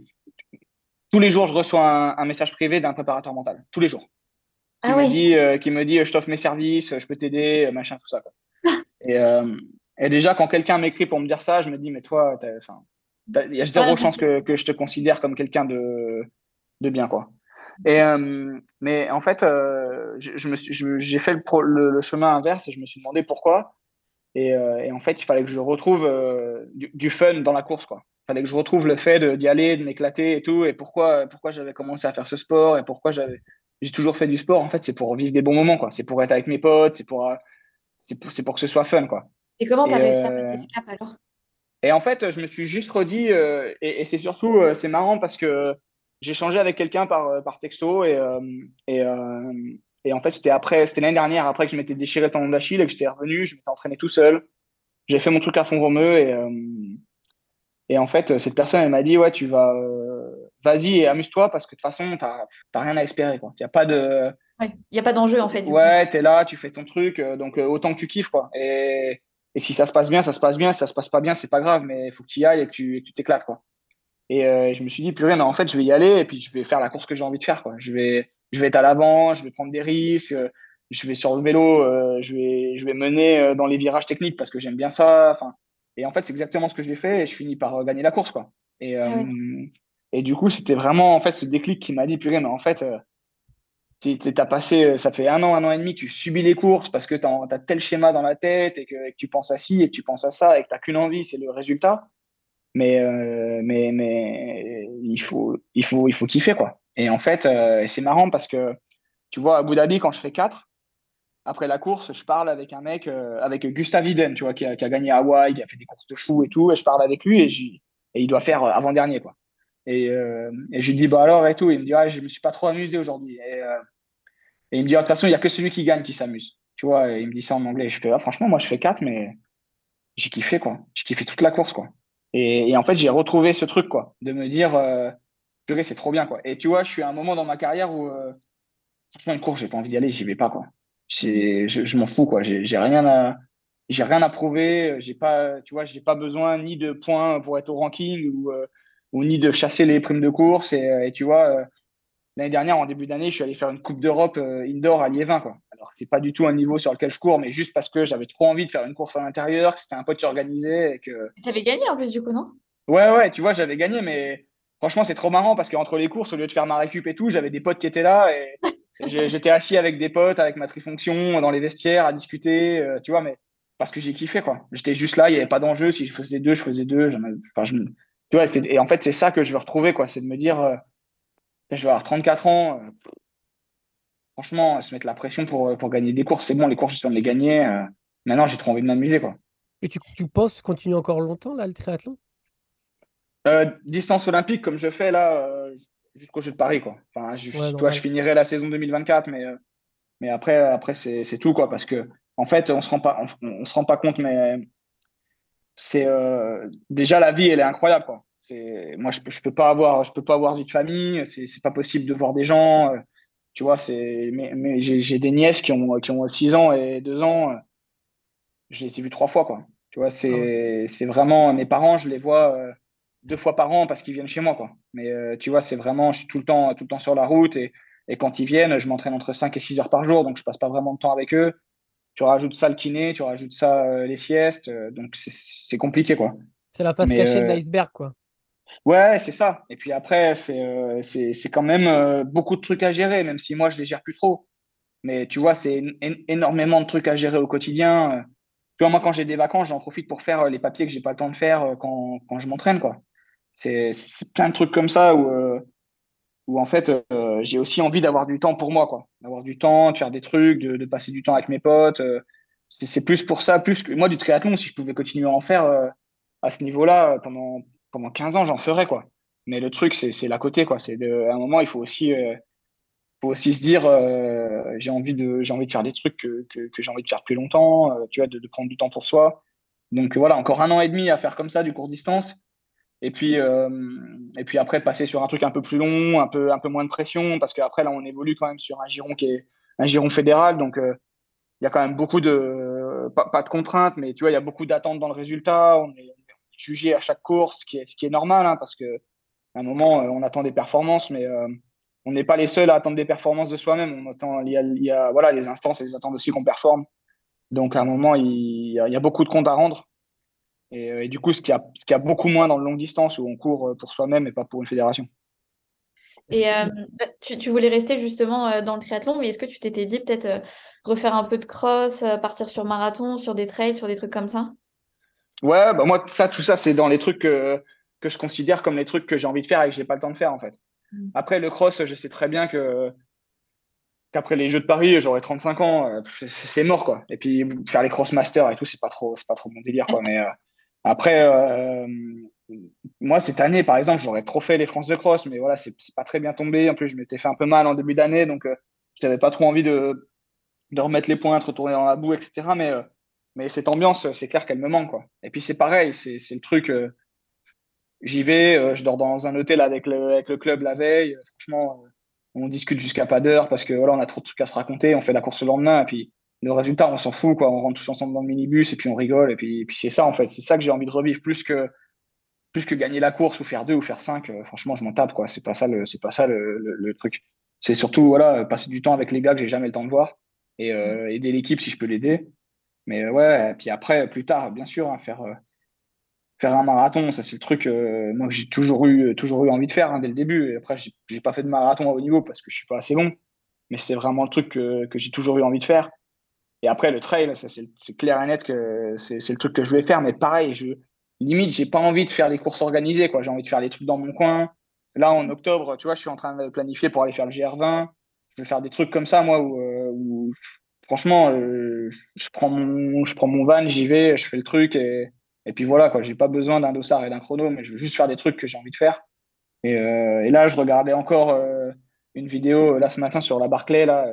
Tous les jours, je reçois un, message privé d'un préparateur mental. Tous les jours. Qui, ah me, dit, euh, qui me dit Je t'offre mes services, je peux t'aider, machin, tout ça. (laughs) et, euh, et, déjà, quand quelqu'un m'écrit pour me dire ça, je me dis Mais toi, il y a zéro chance que, que, je te considère comme quelqu'un de, de bien. quoi. Et, euh, mais en fait, j'ai fait le, le, chemin inverse et je me suis demandé pourquoi. Euh, et, en fait, il fallait que je retrouve euh, du, fun dans la course. Quoi. Il fallait que je retrouve le fait d'y aller, de m'éclater et tout. Et pourquoi, pourquoi j'avais commencé à faire ce sport et pourquoi j'avais, j'ai toujours fait du sport. En fait, c'est pour vivre des bons moments. Quoi. C'est pour être avec mes potes, c'est pour, euh, c'est pour, pour, que ce soit fun. Quoi. Et comment tu as réussi à passer ce cap alors? Et en fait, je me suis juste redit, et, c'est surtout, c'est marrant parce que j'ai changé avec quelqu'un par, par texto et, et, et en fait, c'était après, c'était l'année dernière, après que je m'étais déchiré le tendon d'Achille et que j'étais revenu, je m'étais entraîné tout seul. J'ai fait mon truc à fond romeux et, euh, et en fait, cette personne, elle m'a dit, ouais, tu vas, euh, vas-y et amuse-toi parce que de toute façon, tu n'as rien à espérer. Il n'y a pas de. Il n'y a pas d'enjeu en fait. Ouais, tu es là, tu fais ton truc, euh, donc autant que tu kiffes. Quoi. Et, et, si ça se passe bien, ça se passe bien. Si ça se passe pas bien, c'est pas grave, mais il faut que tu y ailles et que tu t'éclates. quoi. Et je me suis dit, purée, mais en fait, je vais y aller et puis je vais faire la course que j'ai envie de faire. Quoi. Je vais, je vais être à l'avant, je vais prendre des risques, je vais sur le vélo, euh, je, vais, je vais mener euh, dans les virages techniques parce que j'aime bien ça. Enfin, et en fait, c'est exactement ce que j'ai fait et je finis par euh, gagner la course. Quoi. Et, ah et du coup, c'était vraiment en fait ce déclic qui m'a dit, purée, mais en fait, tu as passé, ça fait un an, un an et demi que tu subis les courses parce que tu as, tel schéma dans la tête et que, tu penses à ci et que tu penses à ça et que tu n'as qu'une envie, c'est le résultat. Mais, mais, mais il, faut, il, faut, il faut kiffer, quoi. Et en fait, c'est marrant parce que, tu vois, à Abu Dhabi, quand je fais 4, après la course, je parle avec un mec, avec Gustav Iden, tu vois, qui a, gagné Hawaï, qui a fait des courses de fou et tout, et je parle avec lui et, il doit faire avant-dernier, quoi. Et, euh, je lui dis, bah alors et tout. Il me dit, ah, je me suis pas trop amusé aujourd'hui. Et, euh, il me dit, de toute façon, il n'y a que celui qui gagne qui s'amuse. Tu vois, il me dit ça en anglais. je fais, ah, franchement, moi, je fais 4, mais j'ai kiffé, quoi. J'ai kiffé toute la course, quoi. Et, en fait, j'ai retrouvé ce truc, quoi, de me dire, euh, purée, c'est trop bien, quoi. Et tu vois, je suis à un moment dans ma carrière où, euh, franchement, une course, j'ai pas envie d'y aller, j'y vais pas, quoi. Je, je m'en fous, quoi. J'ai rien à j'ai rien à prouver. J'ai pas, tu vois, j'ai pas besoin ni de points pour être au ranking ou, euh, ou ni de chasser les primes de course. Et, euh, tu vois, euh, l'année dernière, en début d'année, je suis allé faire une Coupe d'Europe indoor à Liévin. Quoi. Alors, c'est pas du tout un niveau sur lequel je cours, mais juste parce que j'avais trop envie de faire une course à l'intérieur, que c'était un pote qui organisait. Et que... Tu avais gagné en plus, du coup, non? Ouais, ouais, tu vois, j'avais gagné, mais franchement, c'est trop marrant parce qu'entre les courses, au lieu de faire ma récup et tout, j'avais des potes qui étaient là et (laughs) j'étais assis avec des potes, avec ma trifonction, dans les vestiaires, à discuter, tu vois, mais parce que j'ai kiffé, quoi. J'étais juste là, il n'y avait pas d'enjeu. Si je faisais deux, je faisais deux. Enfin, je et en fait, c'est ça que je veux retrouver, quoi. C'est de me dire, euh, je vais avoir 34 ans. Euh, franchement, se mettre la pression pour, pour gagner des courses, c'est bon, les courses, je viens de les gagner. Euh, maintenant, j'ai trop envie de m'amuser, quoi. Et tu, tu penses continuer encore longtemps, là, le triathlon? Distance olympique, comme je fais là, jusqu'au Jeu de Paris, quoi. Enfin, je, toi, je finirai la saison 2024, mais, mais après, après c'est tout, quoi. Parce que, en fait, on se rend pas, on se rend pas compte, mais c'est euh, déjà la vie, elle est incroyable. Quoi. moi, je je peux pas avoir, je peux pas avoir vie de famille. C'est, c'est pas possible de voir des gens. Euh, tu vois, c'est, mais, mais j'ai, des nièces qui ont, qui ont 6 ans et 2 ans. Euh, je les ai vues trois fois, quoi. Tu vois, c'est, ah c'est vraiment mes parents, je les vois deux fois par an parce qu'ils viennent chez moi, quoi. Mais tu vois, c'est vraiment, je suis tout le temps, tout le temps sur la route et, et quand ils viennent, je m'entraîne entre 5 et 6 heures par jour, donc je passe pas vraiment de temps avec eux tu rajoutes ça le kiné, tu rajoutes ça euh, les siestes, euh, donc c'est compliqué quoi. C'est la face cachée de euh, l'iceberg quoi. Ouais, c'est ça. Et puis après, c'est quand même beaucoup de trucs à gérer, même si moi je les gère plus trop. Mais tu vois, c'est énormément de trucs à gérer au quotidien. Tu vois, moi quand j'ai des vacances, j'en profite pour faire les papiers que j'ai pas le temps de faire quand, quand je m'entraîne quoi. C'est plein de trucs comme ça où où en fait, euh, j'ai aussi envie d'avoir du temps pour moi, quoi. D'avoir du temps, de faire des trucs, de, passer du temps avec mes potes. Euh. c'est plus pour ça, plus que moi du triathlon, si je pouvais continuer à en faire euh, à ce niveau-là pendant, pendant 15 ans, j'en ferais, quoi. Mais le truc, c'est l'à côté, quoi. C'est à un moment, il faut aussi, faut aussi se dire, j'ai envie de, j'ai envie de faire des trucs que, que, j'ai envie de faire plus longtemps, tu vois, de, de, prendre du temps pour soi. Donc voilà, encore un an et demi à faire comme ça du court distance. Et puis, euh, et puis après, passer sur un truc un peu plus long, un peu, un peu moins de pression, parce qu'après, là, on évolue quand même sur un giron qui est un giron fédéral. Donc, euh, il y a quand même beaucoup de, pas, de contraintes, mais tu vois, il y a beaucoup d'attentes dans le résultat. On est, jugé à chaque course, ce qui est, ce qui est normal, hein, parce qu'à un moment, euh, on attend des performances, mais on n'est pas les seuls à attendre des performances de soi-même. On attend, il y a, voilà, les instances, elles attendent aussi qu'on performe. Donc, à un moment, il y a beaucoup de comptes à rendre. Euh, et, du coup, ce qu'il y, a, ce qui a beaucoup moins dans le long distance où on court euh, pour soi-même et pas pour une fédération. Et euh, bah, tu, voulais rester justement dans le triathlon, mais est-ce que tu t'étais dit peut-être refaire un peu de cross, partir sur marathon, sur des trails, sur des trucs comme ça? Ouais, bah moi, ça, tout ça, c'est dans les trucs que, que je considère comme les trucs que j'ai envie de faire et que je n'ai pas le temps de faire en fait. Mmh. Après, le cross, je sais très bien que qu'après les Jeux de Paris, j'aurai 35 ans, c'est mort quoi. Et puis faire les cross masters et tout, c'est pas trop, c'est pas trop mon délire quoi. (laughs) Mais après, euh, moi, cette année, par exemple, j'aurais trop fait les France de cross, mais voilà, c'est pas très bien tombé. En plus, je m'étais fait un peu mal en début d'année, donc euh, je n'avais pas trop envie de, de, remettre les points, de retourner dans la boue, etc. Mais, euh, mais cette ambiance, c'est clair qu'elle me manque. Et puis, c'est pareil, c'est le truc. J'y vais, je dors dans un hôtel avec le, avec le club la veille. Franchement, on discute jusqu'à pas d'heure parce que voilà, on a trop de trucs à se raconter. On fait la course le lendemain, et puis le résultat, on s'en fout, quoi. On rentre tous ensemble dans le minibus et puis on rigole. Et puis, puis c'est ça, en fait. C'est ça que j'ai envie de revivre plus que, plus que gagner la course ou faire deux ou faire cinq. Euh, franchement, je m'en tape, quoi. C'est pas ça le, c'est pas ça le, le, truc. C'est surtout, voilà, passer du temps avec les gars que j'ai jamais le temps de voir et euh, aider l'équipe si je peux l'aider. Mais ouais, et puis après, plus tard, bien sûr, hein, faire, euh, faire un marathon, ça c'est le truc, moi que j'ai toujours eu, toujours eu envie de faire hein, dès le début. Et après, j'ai pas fait de marathon à haut niveau parce que je suis pas assez long. mais c'est vraiment le truc que, que j'ai toujours eu envie de faire. Et après, le trail, c'est clair et net que c'est le truc que je voulais faire. Mais pareil, je, limite, j'ai pas envie de faire les courses organisées. J'ai envie de faire les trucs dans mon coin. Là, en octobre, tu vois, je suis en train de planifier pour aller faire le GR20. Je vais faire des trucs comme ça, moi, où, euh, franchement, euh, je, prends mon, je prends mon van, j'y vais, je fais le truc. Et, et puis voilà, quoi. J'ai pas besoin d'un dossard et d'un chrono, mais je veux juste faire des trucs que j'ai envie de faire. Et, euh, là, je regardais encore une vidéo là ce matin sur la Barclay. Là,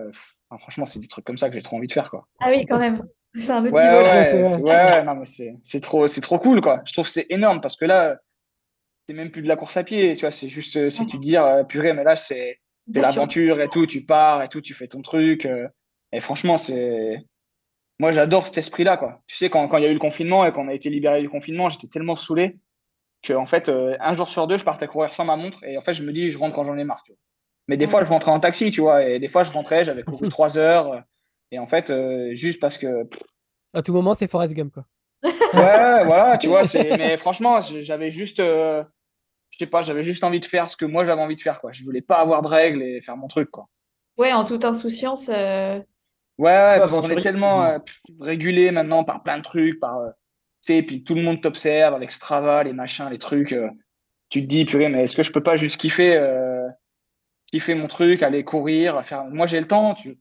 franchement, c'est des trucs comme ça que j'ai trop envie de faire. Quoi. Ah oui, quand même. C'est un autre ouais, niveau. Ouais, ouais, non, mais c'est trop, trop cool. Quoi. Je trouve que c'est énorme parce que là, c'est même plus de la course à pied. Tu vois, c'est juste, euh, si tu dis, euh, purée, mais là, c'est de l'aventure et tout. Tu pars et tout, tu fais ton truc. Euh. et franchement, c'est. Moi, j'adore cet esprit-là. quoi. Tu sais, quand, quand il y a eu le confinement et qu'on a été libéré du confinement, j'étais tellement saoulé que, en fait, un jour sur deux, je partais courir sans ma montre. Et en fait, je me dis, je rentre quand j'en ai marre. Tu vois. Mais des fois, je rentrais en taxi, tu vois, et des fois, je rentrais, j'avais couru (laughs) trois heures. Et en fait, euh, juste parce que. À tout moment, c'est Forest Gump, quoi. (laughs) ouais, voilà, tu vois, mais franchement, j'avais juste. Euh, je sais pas, j'avais juste envie de faire ce que moi j'avais envie de faire, quoi. Je voulais pas avoir de règles et faire mon truc, quoi. Ouais, en toute insouciance. Euh, ouais, ouais, parce qu'on est tellement régulé maintenant par plein de trucs, par. tu sais, puis tout le monde t'observe avec Strava, les machins, les trucs. tu te dis, purée, mais est-ce que je peux pas juste kiffer kiffer mon truc, aller courir, faire. Moi, j'ai le temps, tu...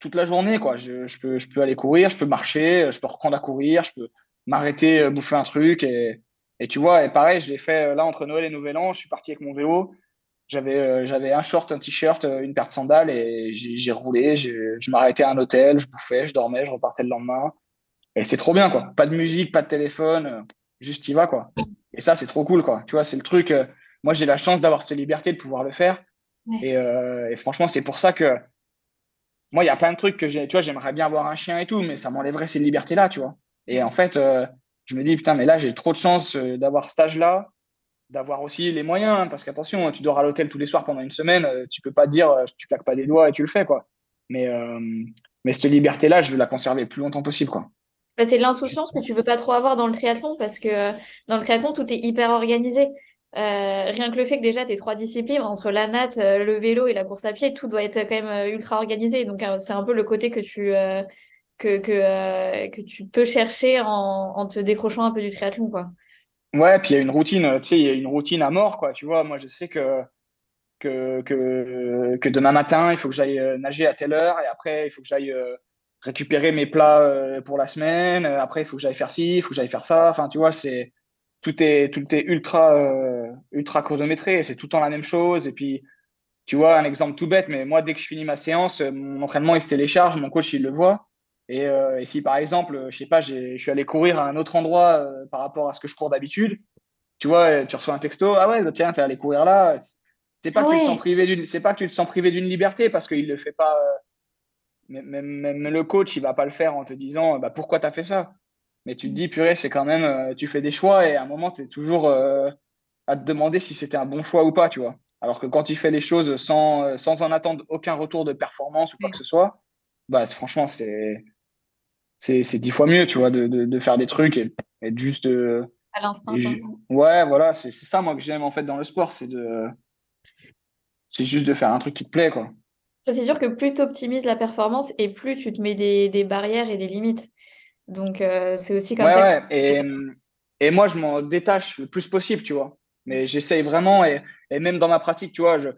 toute la journée, quoi. Je, peux, je peux aller courir, je peux marcher, je peux reprendre à courir, je peux m'arrêter, euh, bouffer un truc. Et, et tu vois, et pareil, je l'ai fait euh, là entre Noël et Nouvel An. Je suis parti avec mon vélo. J'avais euh, j'avais un short, un t-shirt, une paire de sandales et j'ai roulé. Je m'arrêtais à un hôtel, je bouffais, je dormais, je repartais le lendemain. Et c'est trop bien, quoi. Pas de musique, pas de téléphone, juste y va, quoi. Et ça, c'est trop cool, quoi. Tu vois, c'est le truc. moi, j'ai la chance d'avoir cette liberté de pouvoir le faire. Euh, et, franchement, c'est pour ça que moi, il y a plein de trucs que j'ai, tu vois, j'aimerais bien avoir un chien et tout, mais ça m'enlèverait ces libertés-là, tu vois. Et en fait, euh, je me dis, putain, mais là, j'ai trop de chance euh, d'avoir cet âge-là, d'avoir aussi les moyens, hein, parce qu'attention, tu dors à l'hôtel tous les soirs pendant une semaine, tu peux pas dire, tu claques pas des doigts et tu le fais, quoi. Mais, mais cette liberté-là, je veux la conserver le plus longtemps possible, quoi. Bah, c'est l'insouciance que tu veux pas trop avoir dans le triathlon, parce que dans le triathlon, tout est hyper organisé. Euh, rien que le fait que déjà tes trois disciplines, entre la natte, euh, le vélo et la course à pied, tout doit être quand même euh, ultra organisé. Donc c'est un peu le côté que tu, que, que, que tu peux chercher en, en, te décrochant un peu du triathlon. Quoi. Ouais, puis il y a une routine, tu sais, il y a une routine à mort, quoi. Tu vois, moi je sais que, que, que, que demain matin, il faut que j'aille nager à telle heure et après, il faut que j'aille récupérer mes plats pour la semaine. Après, il faut que j'aille faire ci, il faut que j'aille faire ça. Enfin, tu vois, c'est tout est, tout est ultra, ultra chronométré. C'est tout le temps la même chose. Et puis, tu vois, un exemple tout bête, mais moi, dès que je finis ma séance, euh, mon entraînement, il se télécharge, mon coach, il le voit. Et, euh, et si, par exemple, je sais pas, je suis allé courir à un autre endroit par rapport à ce que je cours d'habitude, tu vois, tu reçois un texto, ah ouais, bah, tiens, tu es allé courir là. C'est pas, que tu te sens privé d'une, c'est pas que tu te sens privé d'une liberté parce qu'il le fait pas. Même, même, le coach, il va pas le faire en te disant, bah, pourquoi tu as fait ça? Mais tu te dis, purée, c'est quand même, euh, tu fais des choix et à un moment, tu es toujours euh, à te demander si c'était un bon choix ou pas, tu vois. Alors que quand tu fais les choses sans, euh, sans en attendre aucun retour de performance ou quoi que ce soit, bah, franchement, c'est, c'est, dix fois mieux, tu vois, de, de, faire des trucs et, juste. à l'instant. Ouais, voilà, c'est, ça, moi, que j'aime en fait dans le sport, c'est de. C'est juste de faire un truc qui te plaît, quoi. C'est sûr que plus tu optimises la performance et plus tu te mets des, des barrières et des limites. Donc, euh, c'est aussi comme ça. Ouais. Et, et, moi, je m'en détache le plus possible, tu vois. Mais j'essaye vraiment, et, et, même dans ma pratique, tu vois, je,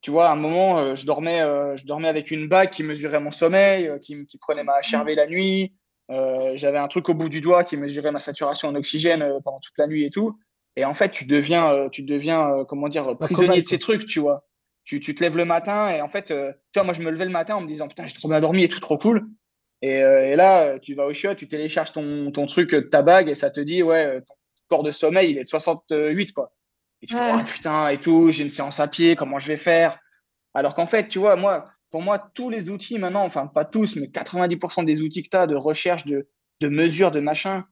tu vois, à un moment, euh, je, dormais, euh, je dormais avec une bague qui mesurait mon sommeil, qui, qui, prenait ma HRV la nuit. J'avais un truc au bout du doigt qui mesurait ma saturation en oxygène pendant toute la nuit et tout. Et en fait, tu deviens, tu deviens comment dire, prisonnier de ces trucs, tu vois. Tu, tu, te lèves le matin et en fait, tu vois, moi, je me levais le matin en me disant, putain, j'ai trop bien dormi et tout trop cool. Euh, et, là, tu vas au chiot, tu télécharges ton, ton truc de ta bague et ça te dit, ouais, euh, ton score de sommeil, il est de 68, quoi. Et tu te dis, oh, putain, et tout, j'ai une séance à pied, comment je vais faire? Alors qu'en fait, tu vois, moi, pour moi, tous les outils maintenant, enfin, pas tous, mais 90% des outils que tu as de recherche, de, de mesure, de machin,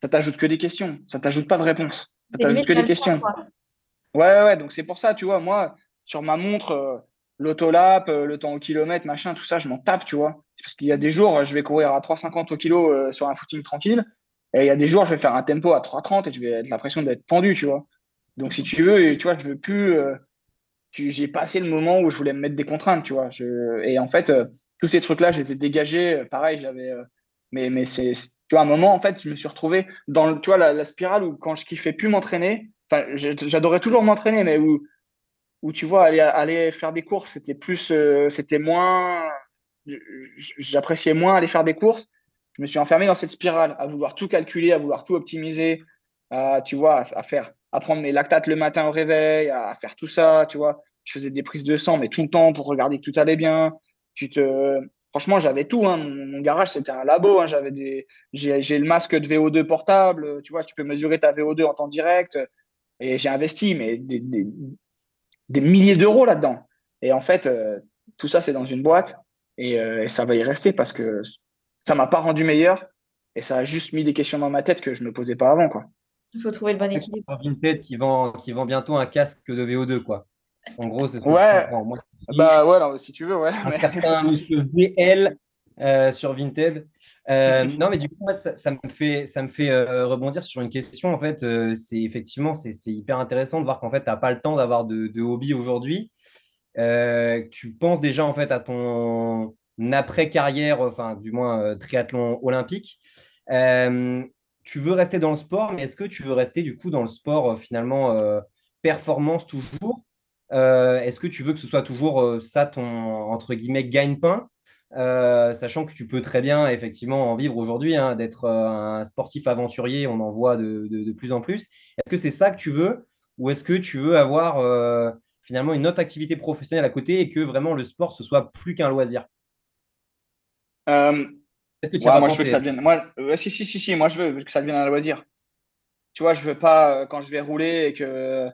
ça t'ajoute que des questions. Ça t'ajoute pas de réponses. Ça t'ajoute que des questions. ouais, ouais, donc c'est pour ça, tu vois, moi, sur ma montre, euh, l'autolap, euh, le temps au kilomètre, machin, tout ça, je m'en tape, tu vois. Parce qu'il y a des jours, je vais courir à 3,50 au kilo euh, sur un footing tranquille. Et il y a des jours, je vais faire un tempo à 3,30 et je vais avoir l'impression d'être pendu, tu vois. Donc, si tu veux, tu vois, je veux plus. Euh, j'ai passé le moment où je voulais me mettre des contraintes, tu vois. et en fait, euh, tous ces trucs-là, je les ai dégagés. Pareil, j'avais. mais mais c'est, tu vois, un moment, en fait, je me suis retrouvé dans tu vois, la, spirale où quand je kiffais plus m'entraîner, enfin, j'adorais toujours m'entraîner, mais où, où tu vois, aller, aller faire des courses, c'était plus. c'était moins. J'appréciais moins aller faire des courses. Je me suis enfermé dans cette spirale, à vouloir tout calculer, à vouloir tout optimiser, à, tu vois, à faire à prendre mes lactates le matin au réveil, à faire tout ça, tu vois. Je faisais des prises de sang, mais tout le temps pour regarder que tout allait bien. Tu te... Franchement, j'avais tout. Hein. Mon, garage, c'était un labo. Hein. J'avais des... J'ai le masque de VO2 portable. Tu vois, tu peux mesurer ta VO2 en temps direct. Et j'ai investi mais des, milliers d'euros là-dedans. Et en fait, euh, tout ça, c'est dans une boîte. Et, euh, et, ça va y rester parce que ça m'a pas rendu meilleur. Et ça a juste mis des questions dans ma tête que je ne me posais pas avant. Quoi. Il faut trouver le bon équilibre. Vinted qui vend, qui vend bientôt un casque de VO2, quoi. En gros, c'est ce que ouais. je comprends. bah ouais, si tu veux, ouais. Un certain (laughs) monsieur VL euh, sur Vinted. Euh, non, mais du coup, ça, me fait, ça me fait euh, rebondir sur une question. En fait, c'est effectivement, c'est hyper intéressant de voir qu'en fait, tu n'as pas le temps d'avoir de, de, hobby aujourd'hui. tu penses déjà en fait à ton après-carrière, enfin, du moins triathlon olympique. Tu veux rester dans le sport, mais est-ce que tu veux rester du coup dans le sport euh, finalement euh, performance toujours? Euh, Est-ce que tu veux que ce soit toujours ça ton entre guillemets gagne-pain? Sachant que tu peux très bien effectivement en vivre aujourd'hui, hein, d'être un sportif aventurier, on en voit de, plus en plus. Est-ce que c'est ça que tu veux? Ou est-ce que tu veux avoir finalement une autre activité professionnelle à côté et que vraiment le sport ce soit plus qu'un loisir? Moi, je veux que ça devienne. Moi, si, si, si, si, moi, je veux que ça devienne un loisir. Tu vois, je veux pas, euh, quand je vais rouler et que,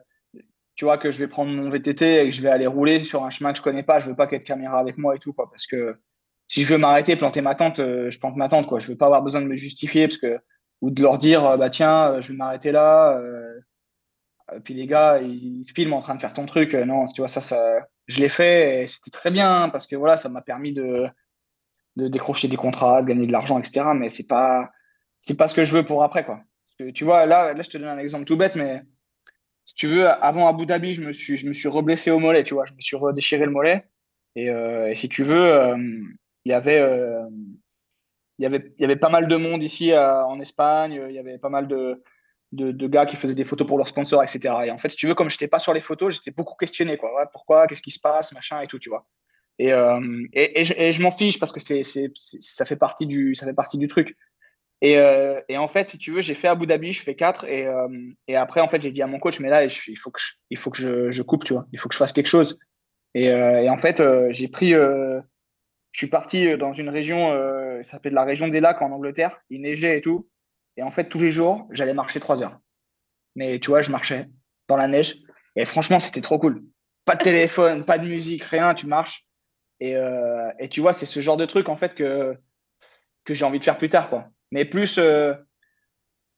tu vois, que je vais prendre mon VTT et que je vais aller rouler sur un chemin que je connais pas, je veux pas qu'il y ait de caméra avec moi et tout, quoi. Parce que si je veux m'arrêter, planter ma tente, euh, je plante ma tente, quoi. Je veux pas avoir besoin de me justifier parce que, ou de leur dire, euh, bah tiens, je vais m'arrêter là. puis les gars, ils, filment en train de faire ton truc. non, tu vois, ça, ça, je l'ai fait et c'était très bien parce que voilà, ça m'a permis de de décrocher des contrats, de gagner de l'argent, etc. Mais c'est pas, pas ce que je veux pour après, quoi. tu vois, là, là, je te donne un exemple tout bête, mais si tu veux, avant Abu Dhabi, je me suis, je me reblessé au mollet, tu vois, je me suis redéchiré le mollet. Et, euh, si tu veux, euh, il y avait, euh, il y avait, pas mal de monde ici en Espagne. Il y avait pas mal de, gars qui faisaient des photos pour leurs sponsors, etc. Et en fait, tu veux, comme je n'étais pas sur les photos, j'étais beaucoup questionné, quoi. pourquoi, qu'est-ce qui se passe, machin et tout, tu vois. Euh, et, et, je, m'en fiche parce que c'est, ça, fait partie du, ça fait partie du truc. Et, euh, et, en fait, si tu veux, j'ai fait Abu Dhabi, je fais 4. Et, euh, et après, en fait, j'ai dit à mon coach, mais là, il faut que, je, il faut que je, je, coupe, tu vois. Il faut que je fasse quelque chose. Et, et en fait, j'ai pris. je suis parti dans une région, ça s'appelle la région des lacs en Angleterre. Il neigeait et tout. Et en fait, tous les jours, j'allais marcher 3 heures. Mais tu vois, je marchais dans la neige. Et franchement, c'était trop cool. Pas de téléphone, pas de musique, rien. Tu marches. Euh, et, tu vois, c'est ce genre de truc en fait que, que j'ai envie de faire plus tard, quoi. Mais plus, euh,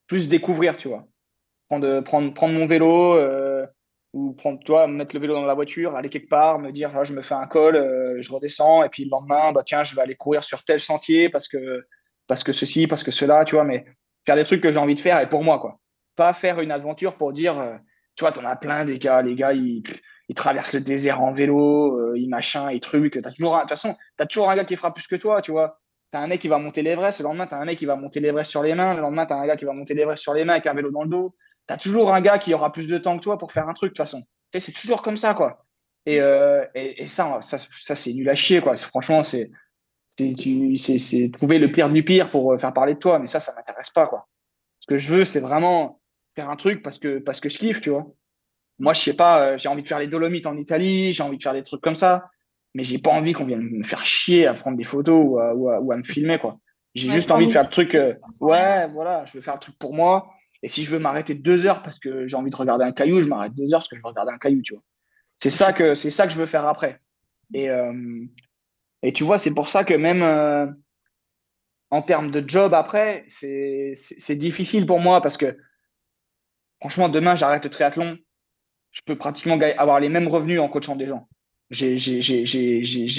plus découvrir, tu vois. Prendre, prendre, prendre mon vélo euh, ou prendre, toi, mettre le vélo dans la voiture, aller quelque part, me dire, là, je me fais un col, je redescends, et puis le lendemain, bah, tiens, je vais aller courir sur tel sentier parce que, parce que ceci, parce que cela, tu vois, mais faire des trucs que j'ai envie de faire et pour moi, quoi. Pas faire une aventure pour dire, tu vois, t'en as plein des gars, les gars, ils il traverse le désert en vélo, euh, il machin, il truc. As toujours, de toute façon, tu as toujours un gars qui fera plus que toi, tu vois. Tu as un mec qui va monter l'Everest, le lendemain, tu as un mec qui va monter l'Everest sur les mains, le lendemain, tu as un gars qui va monter l'Everest sur les mains avec un vélo dans le dos. Tu as toujours un gars qui aura plus de temps que toi pour faire un truc, de toute façon. C'est toujours comme ça, quoi. Et, euh, et, ça, ça, c'est nul à chier, quoi. Franchement, c'est c'est trouver le pire du pire pour euh, faire parler de toi, mais ça, ça m'intéresse pas, quoi. Ce que je veux, c'est vraiment faire un truc parce que, parce que je kiffe, tu vois. Moi, je sais pas, euh, j'ai envie de faire les Dolomites en Italie, j'ai envie de faire des trucs comme ça, mais j'ai pas envie qu'on vienne me faire chier à prendre des photos ou à, me filmer, quoi. J'ai juste envie de faire le truc. Euh, ouais, voilà, je veux faire un truc pour moi. Et si je veux m'arrêter deux heures parce que j'ai envie de regarder un caillou, je m'arrête deux heures parce que je veux regarder un caillou, tu vois. C'est ça que c'est ça que je veux faire après. Et, euh, et tu vois, c'est pour ça que même en termes de job après, c'est difficile pour moi parce que franchement, demain, j'arrête le triathlon je peux pratiquement avoir les mêmes revenus en coachant des gens. J'ai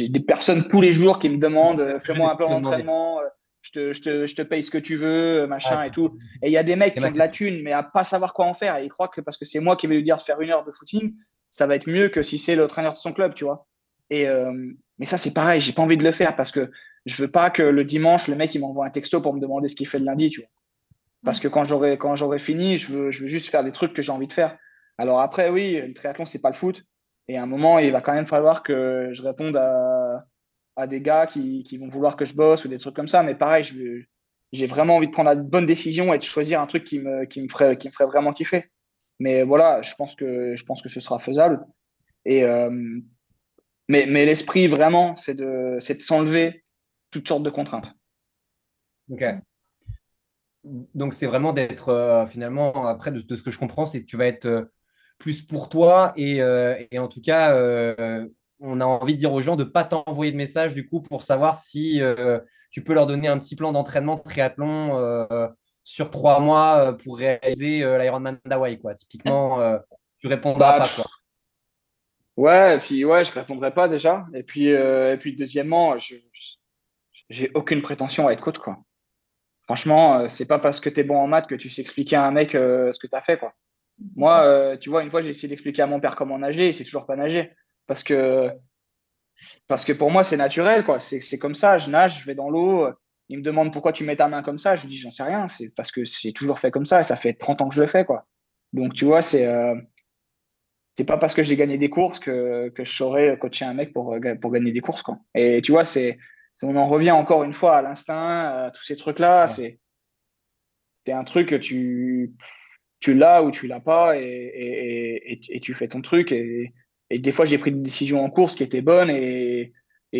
des personnes tous les jours qui me demandent euh, fais-moi un peu d'entraînement, euh, je te, je, te, je te, paye ce que tu veux, euh, machin et tout. Et il y a des mecs qui ont de la thune, mais à pas savoir quoi en faire. Et ils croient que parce que c'est moi qui vais lui dire de faire une heure de footing, ça va être mieux que si c'est le traîneur de son club, tu vois. Et, euh, mais ça, c'est pareil, j'ai pas envie de le faire parce que je veux pas que le dimanche, le mec, il m'envoie un texto pour me demander ce qu'il fait le lundi, tu vois. Parce que quand j'aurai, quand j'aurai fini, je veux, je veux juste faire des trucs que j'ai envie de faire. Alors après, oui, le triathlon, c'est pas le foot. Et à un moment, il va quand même falloir que je réponde à, des gars qui, vont vouloir que je bosse ou des trucs comme ça. Mais pareil, j'ai vraiment envie de prendre la bonne décision et de choisir un truc qui me, ferait, qui vraiment kiffer. Mais voilà, je pense que, je pense que ce sera faisable. Et, euh, mais l'esprit, vraiment, c'est de, de s'enlever toutes sortes de contraintes. Ok. Donc, c'est vraiment d'être, euh, finalement, après, de, ce que je comprends, c'est que tu vas être euh, plus pour toi et, et en tout cas, on a envie de dire aux gens de ne pas t'envoyer de message du coup pour savoir si tu peux leur donner un petit plan d'entraînement de triathlon sur trois mois pour réaliser l'Ironman d'Hawaï. Typiquement, tu répondras bah, pas. Quoi. Ouais, et puis ouais, je répondrai pas déjà. Et puis, et puis deuxièmement, je j'ai aucune prétention à être coach. Quoi. Franchement, c'est pas parce que tu es bon en maths que tu sais expliquer à un mec ce que tu as fait. Quoi. Moi, tu vois, une fois, j'ai essayé d'expliquer à mon père comment nager et c'est toujours pas nager. Parce que, parce que pour moi, c'est naturel, quoi. C'est comme ça, je nage, je vais dans l'eau. Il me demande pourquoi tu mets ta main comme ça. Je lui dis, j'en sais rien. C'est parce que j'ai toujours fait comme ça et ça fait 30 ans que je le fais, quoi. Donc, tu vois, c'est euh, c'est pas parce que j'ai gagné des courses que, que je saurais coacher un mec pour, pour gagner des courses, quoi. Et tu vois, c'est on en revient encore une fois à l'instinct, à tous ces trucs-là. C'est c'est un truc que tu, tu l'as ou tu l'as pas et, et, tu fais ton truc. Et, des fois, j'ai pris des décisions en course qui étaient bonnes et,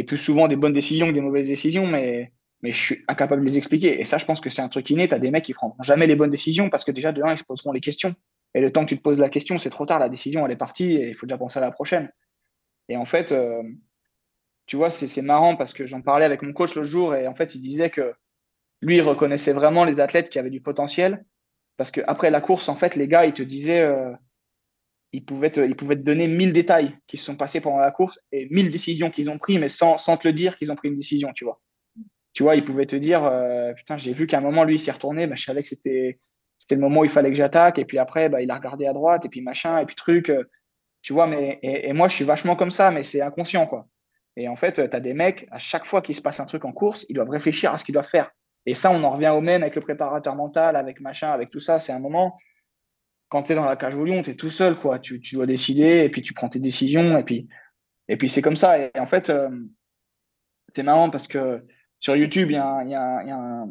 plus souvent des bonnes décisions que des mauvaises décisions, mais, mais je suis incapable de les expliquer. Et ça, je pense que c'est un truc inné. Tu as des mecs qui prendront jamais les bonnes décisions parce que déjà, de ils se poseront les questions. Et le temps que tu te poses la question, c'est trop tard. La décision, elle est partie et il faut déjà penser à la prochaine. Et en fait, euh, tu vois, c'est marrant parce que j'en parlais avec mon coach le jour et en fait, il disait que lui, il reconnaissait vraiment les athlètes qui avaient du potentiel parce qu'après la course, en fait, les gars, ils te disaient. Euh, ils pouvaient, te, ils pouvaient te donner mille détails qui se sont passés pendant la course et mille décisions qu'ils ont prises, mais sans, te le dire qu'ils ont pris une décision, tu vois. Tu vois, ils pouvaient te dire, euh, putain, j'ai vu qu'à un moment, lui, il s'est retourné, bah, je savais que c'était, c'était le moment où il fallait que j'attaque, et puis après, bah, il a regardé à droite, et puis machin, et puis truc. Euh, tu vois, mais, et, moi, je suis vachement comme ça, mais c'est inconscient, quoi. Et en fait, tu as des mecs, à chaque fois qu'il se passe un truc en course, ils doivent réfléchir à ce qu'ils doivent faire. Et ça, on en revient au même avec le préparateur mental, avec machin, avec tout ça. C'est un moment, quand tu es dans la cage au lion, tu es tout seul, quoi. Tu, tu, dois décider et puis tu prends tes décisions et puis, et puis c'est comme ça. Et, en fait, euh, c'est marrant parce que sur YouTube, il y a,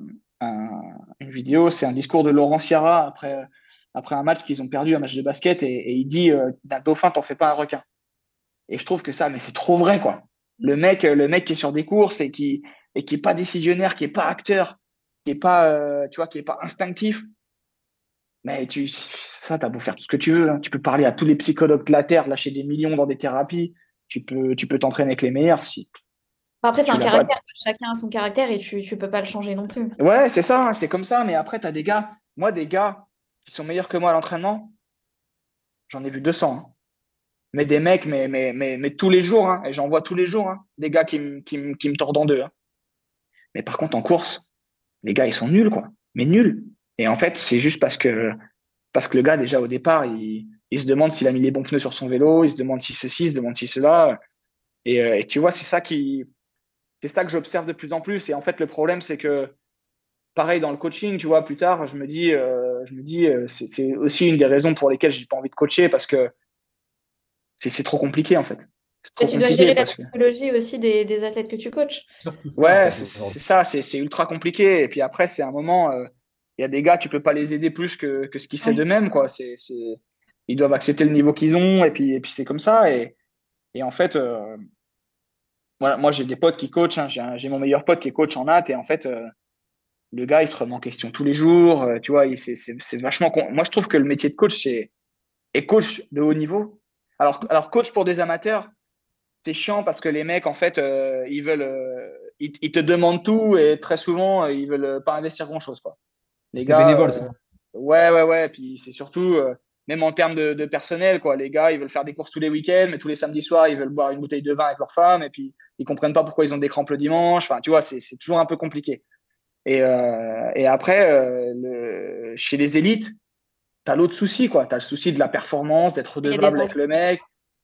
une vidéo, c'est un discours de Laurent Sierra après, après un match qu'ils ont perdu, un match de basket, et, il dit euh, d'un dauphin, t'en fais pas un requin. Et je trouve que ça, mais c'est trop vrai, quoi. Le mec, le mec qui est sur des courses et qui et qui pas décisionnaire, qui est pas acteur, qui est pas, euh, tu vois, qui est pas instinctif, mais tu, ça, tu as beau faire tout ce que tu veux. Hein. Tu peux parler à tous les psychologues de la Terre, lâcher des millions dans des thérapies. Tu peux, tu peux t'entraîner avec les meilleurs. Si... Après, c'est un caractère. Chacun a son caractère et tu ne peux pas le changer non plus. Ouais, c'est ça. Hein, c'est comme ça. Mais après, tu as des gars, moi, des gars qui sont meilleurs que moi à l'entraînement, j'en ai vu 200. Hein. Mais des mecs, mais, mais, mais, mais tous les jours, et j'en vois tous les jours, des gars qui, qui, qui me tordent en deux. Mais par contre, en course, les gars, ils sont nuls, quoi. Mais nuls. Et en fait, c'est juste parce que, le gars, déjà au départ, il, se demande s'il a mis les bons pneus sur son vélo, il se demande si ceci, il se demande si cela. Et, euh, et tu vois, c'est ça qui, c'est ça que j'observe de plus en plus. Et en fait, le problème, c'est que, pareil dans le coaching, tu vois, plus tard, je me dis, euh, euh, c'est aussi une des raisons pour lesquelles j'ai pas envie de coacher parce que c'est trop compliqué en fait. Et tu dois gérer la psychologie aussi des, des, athlètes que tu coaches. Ouais, c'est ça, c'est ultra compliqué. Et puis après, c'est un moment, il y a des gars, tu peux pas les aider plus que, que ce qu'ils savent d'eux-mêmes, quoi. C'est, c'est, ils doivent accepter le niveau qu'ils ont, et puis, et puis c'est comme ça. Et, et en fait, euh, voilà, moi j'ai des potes qui coachent. Hein. J'ai, j'ai mon meilleur pote qui est coach en natte, et en fait, euh, le gars, il se remet en question tous les jours. Euh, tu vois, c'est, c'est, c'est vachement. Con... Moi, je trouve que le métier de coach, c'est et coach de haut niveau. Alors, alors coach pour des amateurs, c'est chiant parce que les mecs, en fait, ils veulent, ils, ils, te demandent tout et très souvent, ils veulent pas investir grand chose, quoi. Les gars. Bénévole, ça. Euh, ouais, ouais, ouais. Puis c'est surtout, euh, même en termes de, personnel, quoi. Les gars, ils veulent faire des courses tous les week-ends, mais tous les samedis soirs, ils veulent boire une bouteille de vin avec leur femme, et puis ils comprennent pas pourquoi ils ont des crampes le dimanche. Enfin, tu vois, c'est toujours un peu compliqué. Et, euh, et après, le, chez les élites, tu as l'autre souci, quoi. Tu as le souci de la performance, d'être redevable avec le mec.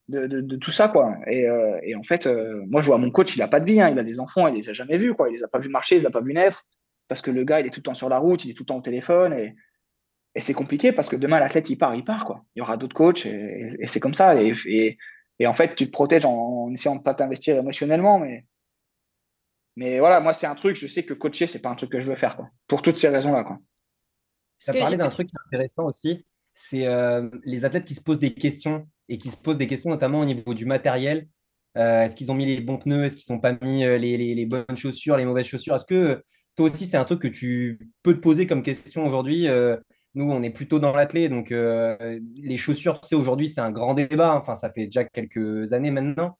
De, tout ça, quoi. Et, et en fait, moi, je vois mon coach, il n'a pas de vie, hein. il a des enfants, il les a jamais vus, quoi. Il les a pas vus marcher, il les a pas vus naître, parce que le gars, il est tout le temps sur la route, il est tout le temps au téléphone, et, et c'est compliqué parce que demain, l'athlète, il part, il part, quoi. Il y aura d'autres coachs, et, c'est comme ça. Et, et, en fait, tu te protèges en, essayant de pas t'investir émotionnellement, mais, mais voilà, moi, c'est un truc, je sais que coacher, c'est pas un truc que je veux faire, quoi. Pour toutes ces raisons-là, quoi. Tu as parlé d'un truc intéressant aussi, c'est euh, les athlètes qui se posent des questions et qui se posent des questions notamment au niveau du matériel. Euh, est-ce qu'ils ont mis les bons pneus? Est-ce qu'ils n'ont pas mis euh, les, bonnes chaussures, les mauvaises chaussures? Est-ce que toi aussi, c'est un truc que tu peux te poser comme question aujourd'hui Nous, on est plutôt dans l'athlète, donc les chaussures, tu sais, aujourd'hui, c'est un grand débat. Enfin, ça fait déjà quelques années maintenant.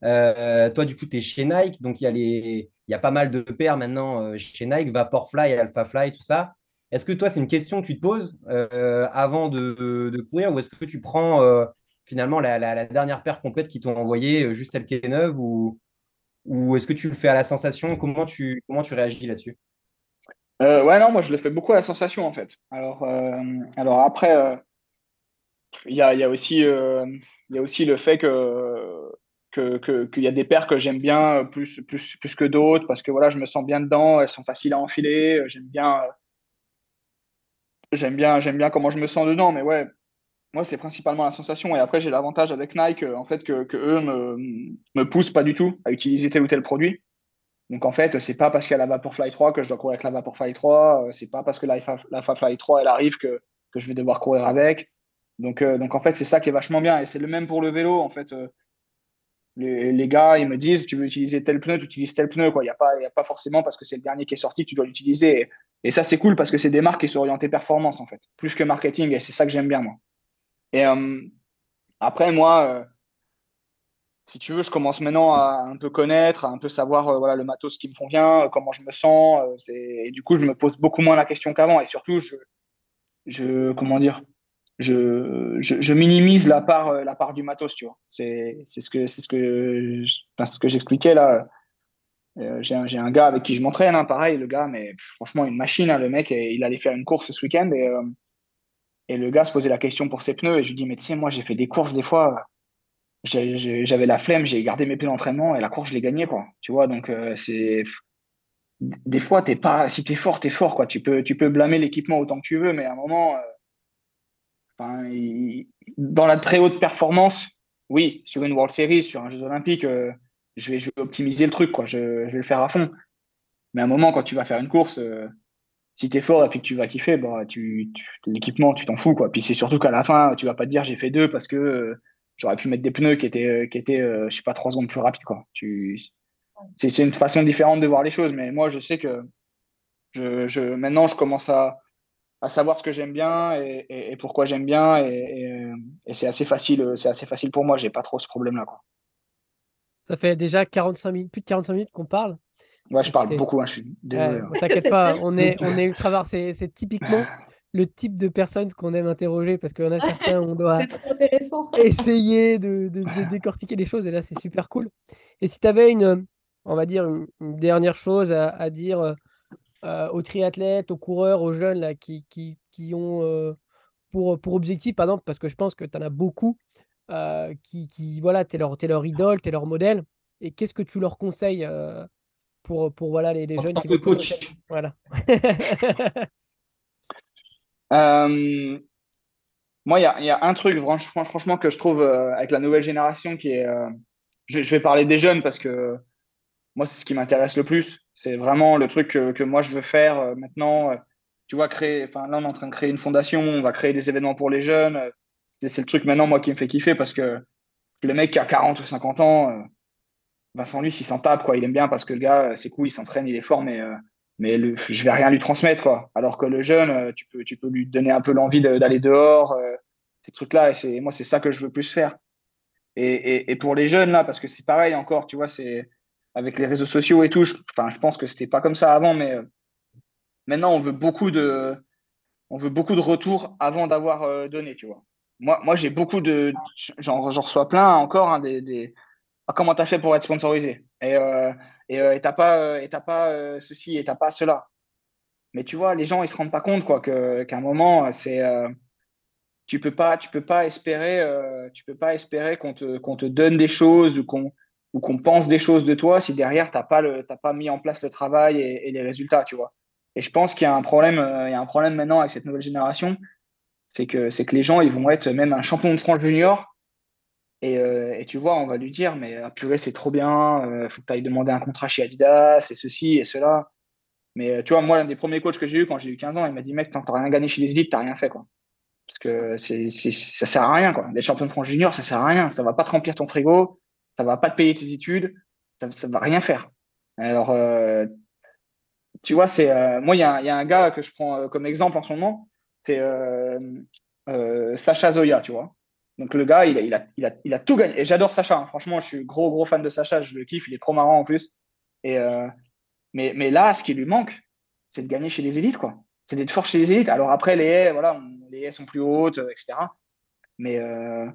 toi, du coup, tu es chez Nike, donc il y, a y a pas mal de paires maintenant chez Nike, Vaporfly, Alphafly, tout ça. Est-ce que toi, c'est une question que tu te poses euh, avant de, courir ou est-ce que tu prends euh, finalement la, dernière paire complète qu'ils t'ont envoyée, euh, juste celle qui est neuve ou, ou est-ce que tu le fais à la sensation? Comment tu, comment tu réagis là-dessus? Ouais, non, moi je le fais beaucoup à la sensation en fait. Alors, alors après, il y a, aussi, y a aussi le fait que qu'il y a des paires que j'aime bien plus, plus, plus que d'autres parce que voilà, je me sens bien dedans, elles sont faciles à enfiler, j'aime bien j'aime bien, j'aime bien comment je me sens dedans, mais ouais, moi c'est principalement la sensation. Et après j'ai l'avantage avec Nike, en fait, que, eux me, poussent pas du tout à utiliser tel ou tel produit. Donc en fait, c'est pas parce qu'il y a la Vaporfly 3 que je dois courir avec la Vaporfly 3. Euh, c'est pas parce que la, la Fly 3 elle arrive que, je vais devoir courir avec. Donc, euh, donc en fait, c'est ça qui est vachement bien. Et c'est le même pour le vélo. En fait, euh, les, gars, ils me disent tu veux utiliser tel pneu, tu utilises tel pneu. Il n'y a, pas, pas forcément parce que c'est le dernier qui est sorti tu dois l'utiliser. Et ça, c'est cool parce que c'est des marques qui sont orientées performance, en fait, plus que marketing. Et c'est ça que j'aime bien, moi. Et euh, après, moi, euh, si tu veux, je commence maintenant à un peu connaître, à un peu savoir euh, voilà, le matos qui me convient, comment je me sens. et du coup, je me pose beaucoup moins la question qu'avant. Et surtout, je, comment dire, je, je, minimise la part, la part du matos, tu vois. C'est ce que, ce que, ce que j'expliquais là j'ai un, gars avec qui je m'entraîne, hein, pareil, le gars, mais franchement, une machine, hein, le mec, il allait faire une course ce week-end et, et le gars se posait la question pour ses pneus et je lui dis, mais tu sais, moi, j'ai fait des courses des fois, j'avais la flemme, j'ai gardé mes pneus d'entraînement et la course, je l'ai gagnée, quoi. Tu vois, donc euh, c'est. Des fois, t'es pas, si t'es fort, t'es fort, quoi. Tu peux, tu peux blâmer l'équipement autant que tu veux, mais à un moment, dans la très haute performance, oui, sur une World Series, sur un Jeux Olympiques, je vais, optimiser le truc, quoi. Je, vais le faire à fond. Mais à un moment, quand tu vas faire une course, euh, si tu es fort et que tu vas kiffer, bah, tu, l'équipement, tu t'en fous. Quoi. Puis c'est surtout qu'à la fin, tu vas pas te dire j'ai fait deux parce que euh, j'aurais pu mettre des pneus qui étaient, euh, qui étaient je sais pas, trois secondes plus rapides. Quoi. Tu... C'est, une façon différente de voir les choses. Mais moi, je sais que maintenant, je commence à, savoir ce que j'aime bien et, pourquoi j'aime bien. Et, c'est assez facile, pour moi. J'ai pas trop ce problème-là. Ça fait déjà 45 minutes, plus de 45 minutes qu'on parle. Ouais, je parle beaucoup, hein, je suis désolé. Hein. T'inquiète pas, on est, (laughs) on est ultra C'est, c'est typiquement (laughs) le type de personnes qu'on aime interroger parce qu'il y en a certains, on doit (laughs) essayer de, de, décortiquer les choses et là, c'est super cool. Et si tu avais une, on va dire, une, dernière chose à, dire euh, aux triathlètes, aux coureurs, aux jeunes là, qui, qui, qui ont euh, pour, pour objectif, par exemple, parce que je pense que tu en as beaucoup euh, qui, qui, voilà, tu es leur, leur idole, tu es leur modèle. Et qu'est-ce que tu leur conseilles euh, pour, pour voilà, les, les jeunes qui coach. Voilà. (laughs) Euh, moi, il y, y a, un truc, franchement, franchement, que je trouve avec la nouvelle génération qui est. Je, je, vais parler des jeunes parce que moi, c'est ce qui m'intéresse le plus. C'est vraiment le truc que, que, moi, je veux faire maintenant. tu vois, créer. Enfin, là, on est en train de créer une fondation, on va créer des événements pour les jeunes c'est le truc maintenant, moi, qui me fait kiffer parce que le mec qui a 40 ou 50 ans, euh, Vincent, lui, s'il s'en tape, quoi. Il aime bien parce que le gars, c'est cool, il s'entraîne, il est fort, mais, euh, mais je vais rien lui transmettre, quoi. Alors que le jeune, euh, tu peux, tu peux lui donner un peu l'envie d'aller dehors, ces trucs-là. Et c'est, moi, c'est ça que je veux plus faire. Et, et, pour les jeunes, là, parce que c'est pareil encore, tu vois, c'est avec les réseaux sociaux et tout, je, je pense que c'était pas comme ça avant, mais maintenant, on veut beaucoup de, on veut beaucoup de retours avant d'avoir donné, tu vois moi, moi j'ai beaucoup de. J'en reçois plein encore hein, des, des... Ah, comment tu as fait pour être sponsorisé? Et euh, et euh, t'as pas, euh, et pas euh, ceci et t'as pas cela. Mais tu vois, les gens, ils se rendent pas compte quoi, qu'à un moment, c'est. tu peux pas, tu peux pas espérer, euh, tu peux pas espérer qu'on te, qu'on te donne des choses ou qu'on ou qu'on pense des choses de toi si derrière t'as pas le, pas mis en place le travail et, les résultats, tu vois. Et je pense qu'il y a un problème, euh, il y a un problème maintenant avec cette nouvelle génération, c'est que c'est que les gens ils vont être même un champion de France junior et, euh, et, tu vois, on va lui dire, mais ah, purée, c'est trop bien, il faut que tu ailles demander un contrat chez Adidas, et ceci et cela. Mais tu vois, moi, l'un des premiers coachs que j'ai eu quand j'ai eu 15 ans, il m'a dit, mec, t'as rien gagné chez les élites, t'as rien fait, quoi. Parce que c'est, ça sert à rien, quoi. Les champions de France junior, ça sert à rien. Ça va pas te remplir ton frigo, ça va pas te payer tes études, ça, ça va rien faire. Alors, euh, tu vois, c'est euh, moi, il y, a un gars que je prends euh, comme exemple en ce moment, c'est Sacha Zoya, tu vois. Donc le gars, il a, tout gagné. Et j'adore Sacha. Hein. Franchement, je suis gros, gros fan de Sacha. Je le kiffe. Il est trop marrant en plus. Et mais, mais là, ce qui lui manque, c'est de gagner chez les élites, quoi c'est d'être fort chez les élites. Alors après, les haies, voilà, les haies sont plus hautes, euh, etc. Mais, euh,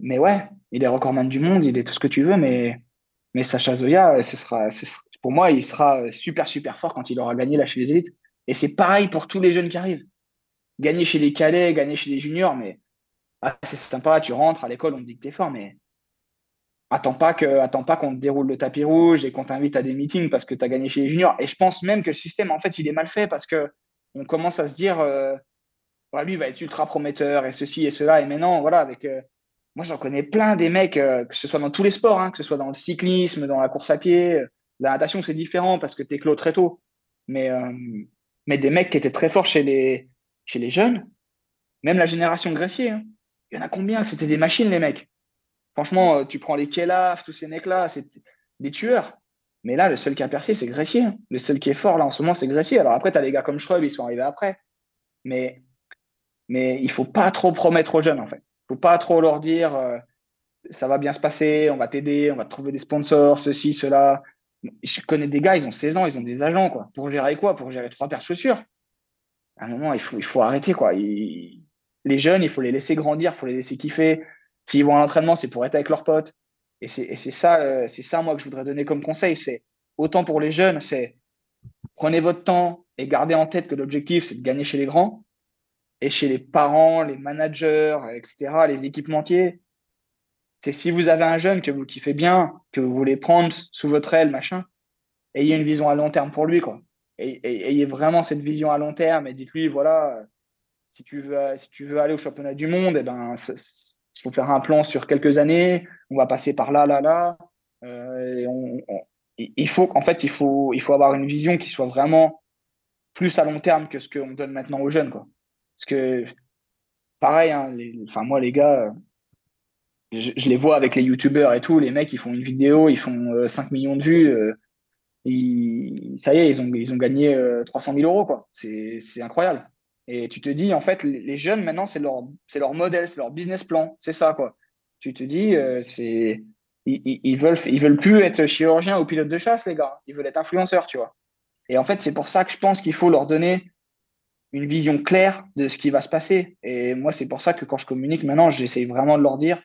mais ouais, il est recordman du monde, il est tout ce que tu veux, mais, mais Sacha Zoya, ce sera, pour moi, il sera super, super fort quand il aura gagné là chez les élites. Et c'est pareil pour tous les jeunes qui arrivent. Gagner chez les cadets, gagner chez les juniors, mais ah, c'est sympa, tu rentres à l'école, on te dit que t'es fort, mais attends pas qu'on te déroule le tapis rouge et qu'on t'invite à des meetings parce que tu as gagné chez les juniors. Et je pense même que le système, en fait, il est mal fait parce que on commence à se dire, euh, lui, va être ultra prometteur et ceci et cela. Et maintenant, voilà, avec euh, moi, j'en connais plein des mecs, euh, que ce soit dans tous les sports, hein, que ce soit dans le cyclisme, dans la course à pied. La natation, c'est différent parce que tu es clos très tôt. Mais, mais des mecs qui étaient très forts chez les, chez les jeunes, même la génération Gressier, hein. Il y en a combien C'était des machines, les mecs? Franchement, euh, tu prends les Kelaf, tous ces mecs-là, c'est des tueurs. Mais là, le seul qui a percé, c'est Gressier. Hein. Le seul qui est fort là en ce moment, c'est Gressier. Alors après, tu as des gars comme Schreub, ils sont arrivés après. Mais, mais il faut pas trop promettre aux jeunes, en fait. Il faut pas trop leur dire euh, ça va bien se passer, on va t'aider, on va te trouver des sponsors, ceci, cela. Je connais des gars, ils ont 16 ans, ils ont des agents, quoi. Pour gérer quoi? Pour gérer trois paires de chaussures? À un moment, il faut, il faut arrêter, quoi. Les jeunes, il faut les laisser grandir, il faut les laisser kiffer. S'ils vont à l'entraînement, c'est pour être avec leurs potes. Et c'est ça, euh, c'est ça, moi, que je voudrais donner comme conseil. C'est autant pour les jeunes, c'est prenez votre temps et gardez en tête que l'objectif, c'est de gagner chez les grands. Et chez les parents, les managers, etc., les équipementiers, c'est si vous avez un jeune que vous kiffez bien, que vous voulez prendre sous votre aile, machin, ayez une vision à long terme pour lui, quoi. Ayez vraiment cette vision à long terme et dites-lui, voilà, si tu veux, si tu veux aller au championnat du monde, eh ben, il faut faire un plan sur quelques années, on va passer par là, là, là. Euh, il faut en fait, il faut, il faut avoir une vision qui soit vraiment plus à long terme que ce qu'on donne maintenant aux jeunes. Quoi. Parce que, pareil, hein, enfin, moi, les gars, je, les vois avec les youtubeurs et tout, les mecs, ils font une vidéo, ils font 5 euh, millions de vues. Euh, ça y est, ils ont, ils ont gagné 300 000 euros. C'est incroyable. Et tu te dis, en fait, les jeunes, maintenant, c'est leur, c'est leur modèle, c'est leur business plan. C'est ça, quoi. Tu te dis, euh, c'est, ils, ils, veulent, ils veulent plus être chirurgiens ou pilotes de chasse, les gars. Ils veulent être influenceurs, tu vois. Et en fait, c'est pour ça que je pense qu'il faut leur donner une vision claire de ce qui va se passer. Et moi, c'est pour ça que quand je communique maintenant, j'essaye vraiment de leur dire,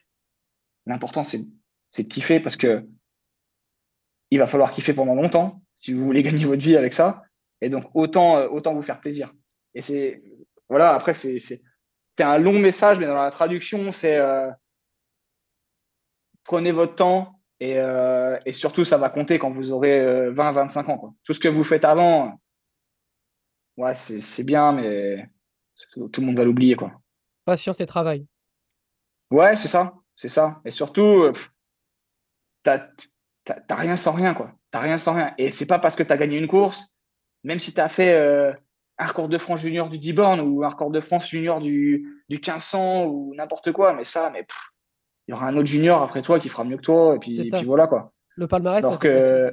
l'important, c'est, c'est de kiffer parce que il va falloir kiffer pendant longtemps si vous voulez (laughs) gagner votre vie avec ça. Et donc, autant, euh, autant vous faire plaisir. Et c'est voilà, après, c'est un long message, mais dans la traduction, c'est euh, prenez votre temps et, euh, et, surtout, ça va compter quand vous aurez 20, euh, 25 ans. Quoi. Tout ce que vous faites avant, ouais, c'est bien, mais tout le monde va l'oublier. quoi. Patience et travail. Ouais, c'est ça. C'est ça. Et surtout, t'as rien sans rien. quoi. T'as rien sans rien. Et c'est pas parce que tu as gagné une course, même si tu as fait un record de France junior du 10 bornes ou un record de France junior du, du 1500 ou n'importe quoi, mais ça, mais il y aura un autre junior après toi qui fera mieux que toi, et puis, voilà quoi. Le palmarès, Alors ça que...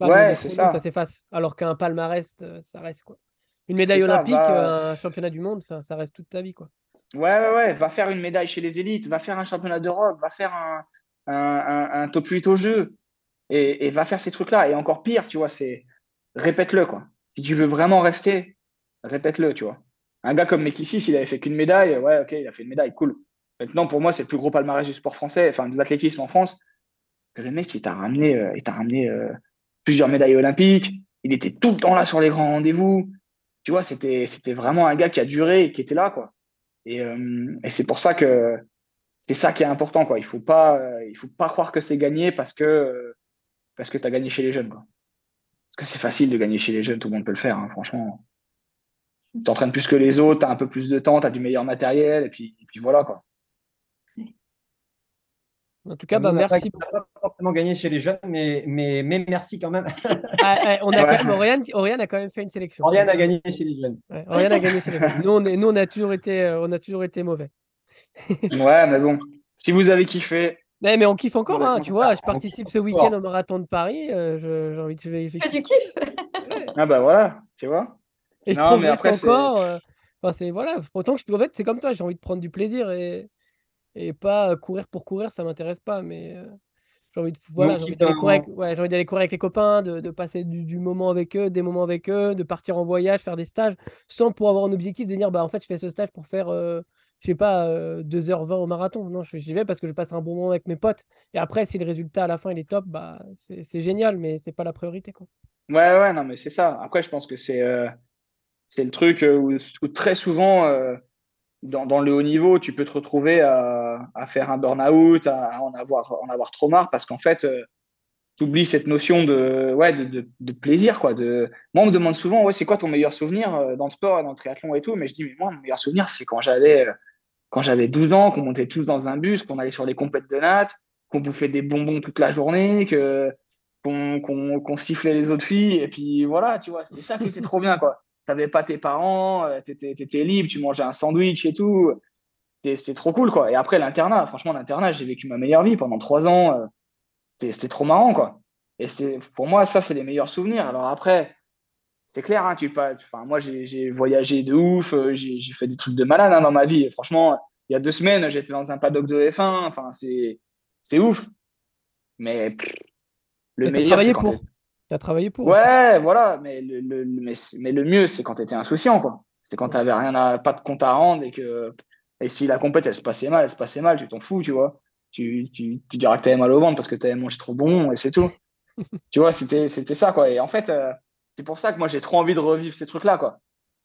ouais, c'est ça. Ça s'efface. Alors qu'un palmarès, euh, ça reste quoi. Une médaille olympique, un championnat du monde, ça, ça, reste toute ta vie quoi. Ouais, ouais, ouais. Va faire une médaille chez les élites, va faire un championnat d'Europe, va faire un, un, un, top 8 au jeu, et, et va faire ces trucs-là. Et encore pire, tu vois, c'est répète-le quoi. Si tu veux vraiment rester, répète-le, tu vois. Un gars comme Mekissi, s'il avait fait qu'une médaille, ouais, ok, il a fait une médaille, cool. Maintenant, pour moi, c'est le plus gros palmarès du sport français, enfin de l'athlétisme en France. Le mec, il t'a ramené, euh, il t'a ramené euh, plusieurs médailles olympiques. Il était tout le temps là sur les grands rendez-vous. Tu vois, c'était, c'était vraiment un gars qui a duré et qui était là, quoi. Et, et c'est pour ça que c'est ça qui est important. Quoi. Il ne faut, faut pas croire que c'est gagné parce que, parce que tu as gagné chez les jeunes. Quoi. Parce que c'est facile de gagner chez les jeunes, tout le monde peut le faire, hein, franchement. Tu t'entraînes plus que les autres, tu as un peu plus de temps, tu as du meilleur matériel, et puis, et puis voilà. quoi. En tout cas, bah, merci. On n'a pas forcément gagné chez les jeunes, mais, mais, mais merci quand même. Ah, on a quand même, Oriane, a quand même fait une sélection. Oriane a gagné chez les jeunes. Oriane a gagné chez les jeunes. Nous, on, nous, on, a toujours été, euh, on a toujours été mauvais. ouais, mais bon, si vous avez kiffé. mais on kiffe encore, hein, tu vois. Je participe ce week-end au marathon de Paris. Euh, j'ai envie de. Ah, tu kiffes Ah, bah voilà, tu vois. Et je non, mais après, encore. Euh, enfin, c'est voilà. Pourtant, je, en fait, c'est comme toi, j'ai envie de prendre du plaisir et et pas courir pour courir, ça m'intéresse pas. Mais j'ai envie de voilà, d'aller courir, avec, courir avec les copains, de, passer du, moment avec eux, des moments avec eux, de partir en voyage, faire des stages, sans pour avoir un objectif de dire bah en fait je fais ce stage pour faire je sais pas 2h20 au marathon. Non, j'y vais parce que je passe un bon moment avec mes potes. Et après, si le résultat à la fin il est top, bah c'est génial, mais c'est pas la priorité quoi. Ouais, ouais, non, mais c'est ça. Après, je pense que c'est c'est le truc où, où très souvent dans, le haut niveau, tu peux te retrouver à, faire un burn-out, à, en, avoir, en avoir trop marre parce qu'en fait, euh, tu oublies cette notion de, ouais, de, de, plaisir. Quoi, de... Moi, on me demande souvent, ouais, c'est quoi ton meilleur souvenir euh, dans le sport, dans le triathlon et tout Mais je dis, mais moi, mon meilleur souvenir, c'est quand j'avais, euh, quand j'avais 12 ans, qu'on montait tous dans un bus, qu'on allait sur les compètes de natte, qu'on bouffait des bonbons toute la journée, que, qu'on, sifflait les autres filles. Et puis voilà, tu vois, c'était ça qui était trop bien. quoi t'avais pas tes parents, euh, tu étais, libre, tu mangeais un sandwich et tout. C'était trop cool, quoi. Et après, l'internat, franchement, l'internat, j'ai vécu ma meilleure vie pendant trois ans. Euh, c'était trop marrant, quoi. Et pour moi, ça, c'est les meilleurs souvenirs. Alors après, c'est clair, hein, tu pas. Enfin, moi, j'ai voyagé de ouf, euh, j'ai fait des trucs de malade hein, dans ma vie. franchement, il y a deux semaines, j'étais dans un paddock de F1. Enfin, c'est ouf. Mais le meilleur, quand tu as travaillé pour. Ouais, voilà, mais le, le, mais, mais le mieux, c'est quand tu étais insouciant, quoi. C'est quand tu n'avais rien à, pas de compte à rendre et que. Et si la compète, elle se passait mal, elle se passait mal, tu t'en fous, tu vois. Tu, tu, tu diras que tu avais mal au ventre parce que tu avais mangé trop bon et c'est tout. (laughs) tu vois, c'était ça, quoi. Et en fait, euh, c'est pour ça que moi, j'ai trop envie de revivre ces trucs-là, quoi.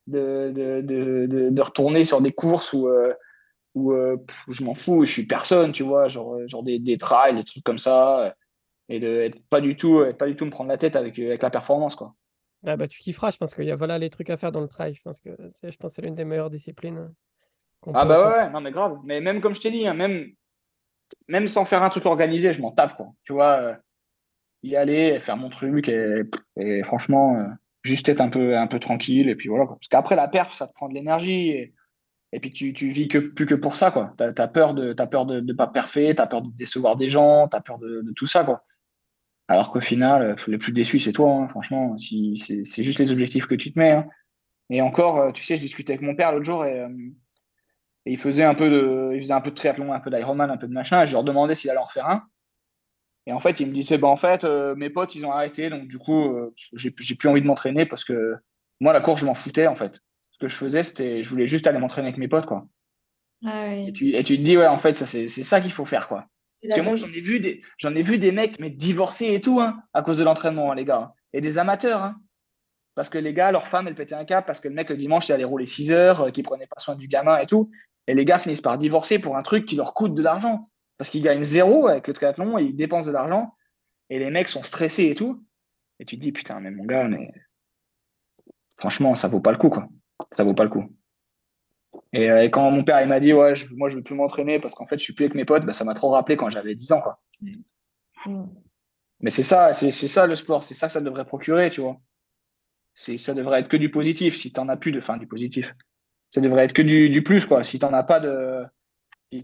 De, de, de, de, retourner sur des courses où, euh, où, euh, je m'en fous, je suis personne, tu vois, genre, genre des, des trails, des trucs comme ça et de pas du tout, pas du tout me prendre la tête avec, avec la performance. Quoi. Ah bah, tu kifferas, je pense qu'il y a voilà, les trucs à faire dans le trail. Je pense que c'est, je pense c'est l'une des meilleures disciplines. Ah bah ouais, non mais grave. Mais même comme je t'ai dit, hein, même, même sans faire un truc organisé, je m'en tape. Quoi. Tu vois, euh, y aller, faire mon truc et, franchement, euh, juste être un peu, un peu tranquille. Et puis voilà. Quoi. Parce qu'après la perf, ça te prend de l'énergie. Et, et puis tu, tu vis que, plus que pour ça. Tu as, peur de ne peur de, de pas parfait, tu as peur de décevoir des gens, tu as peur de, de tout ça. Quoi. Alors qu'au final, euh, le plus déçu, c'est toi, hein, franchement. Si, c'est juste les objectifs que tu te mets. Hein. Et encore, euh, tu sais, je discutais avec mon père l'autre jour euh, et, il, faisait un peu de, il faisait un peu de triathlon, un peu d'Ironman, un peu de machin. Et je leur demandais s'il allait en faire un. Et en fait, il me disait, bah, en fait, mes potes, ils ont arrêté. Donc, du coup, j'ai plus envie de m'entraîner parce que moi, la course, je m'en foutais, en fait. Ce que je faisais, c'était, je voulais juste aller m'entraîner avec mes potes, quoi. Ah et, tu, et, tu, te dis, ouais, en fait, c'est ça qu'il faut faire, quoi. Parce que moi, j'en ai vu des, j'en ai vu des mecs, mais divorcés et tout, hein, à cause de l'entraînement, hein, les gars. Et des amateurs, hein. Parce que les gars, leur femme, elle pétait un cap parce que le mec, le dimanche, il allait rouler 6 heures, euh, qu'il prenait pas soin du gamin et tout. Et les gars finissent par divorcer pour un truc qui leur coûte de l'argent. Parce qu'ils gagnent zéro avec le triathlon et ils dépensent de l'argent. Et les mecs sont stressés et tout. Et tu te dis, putain, mais mon gars, mais franchement, ça vaut pas le coup, quoi. Ça vaut pas le coup. Euh, et, quand mon père il m'a dit ouais moi je veux plus m'entraîner parce qu'en fait je suis plus avec mes potes, bah, ça m'a trop rappelé quand j'avais 10 ans quoi. Mm. Mais c'est ça, c'est ça le sport, c'est ça que ça devrait procurer, tu vois. C'est ça devrait être que du positif si tu n'en as plus de enfin du positif. Ça devrait être que du, du plus quoi. Si tu n'en as pas de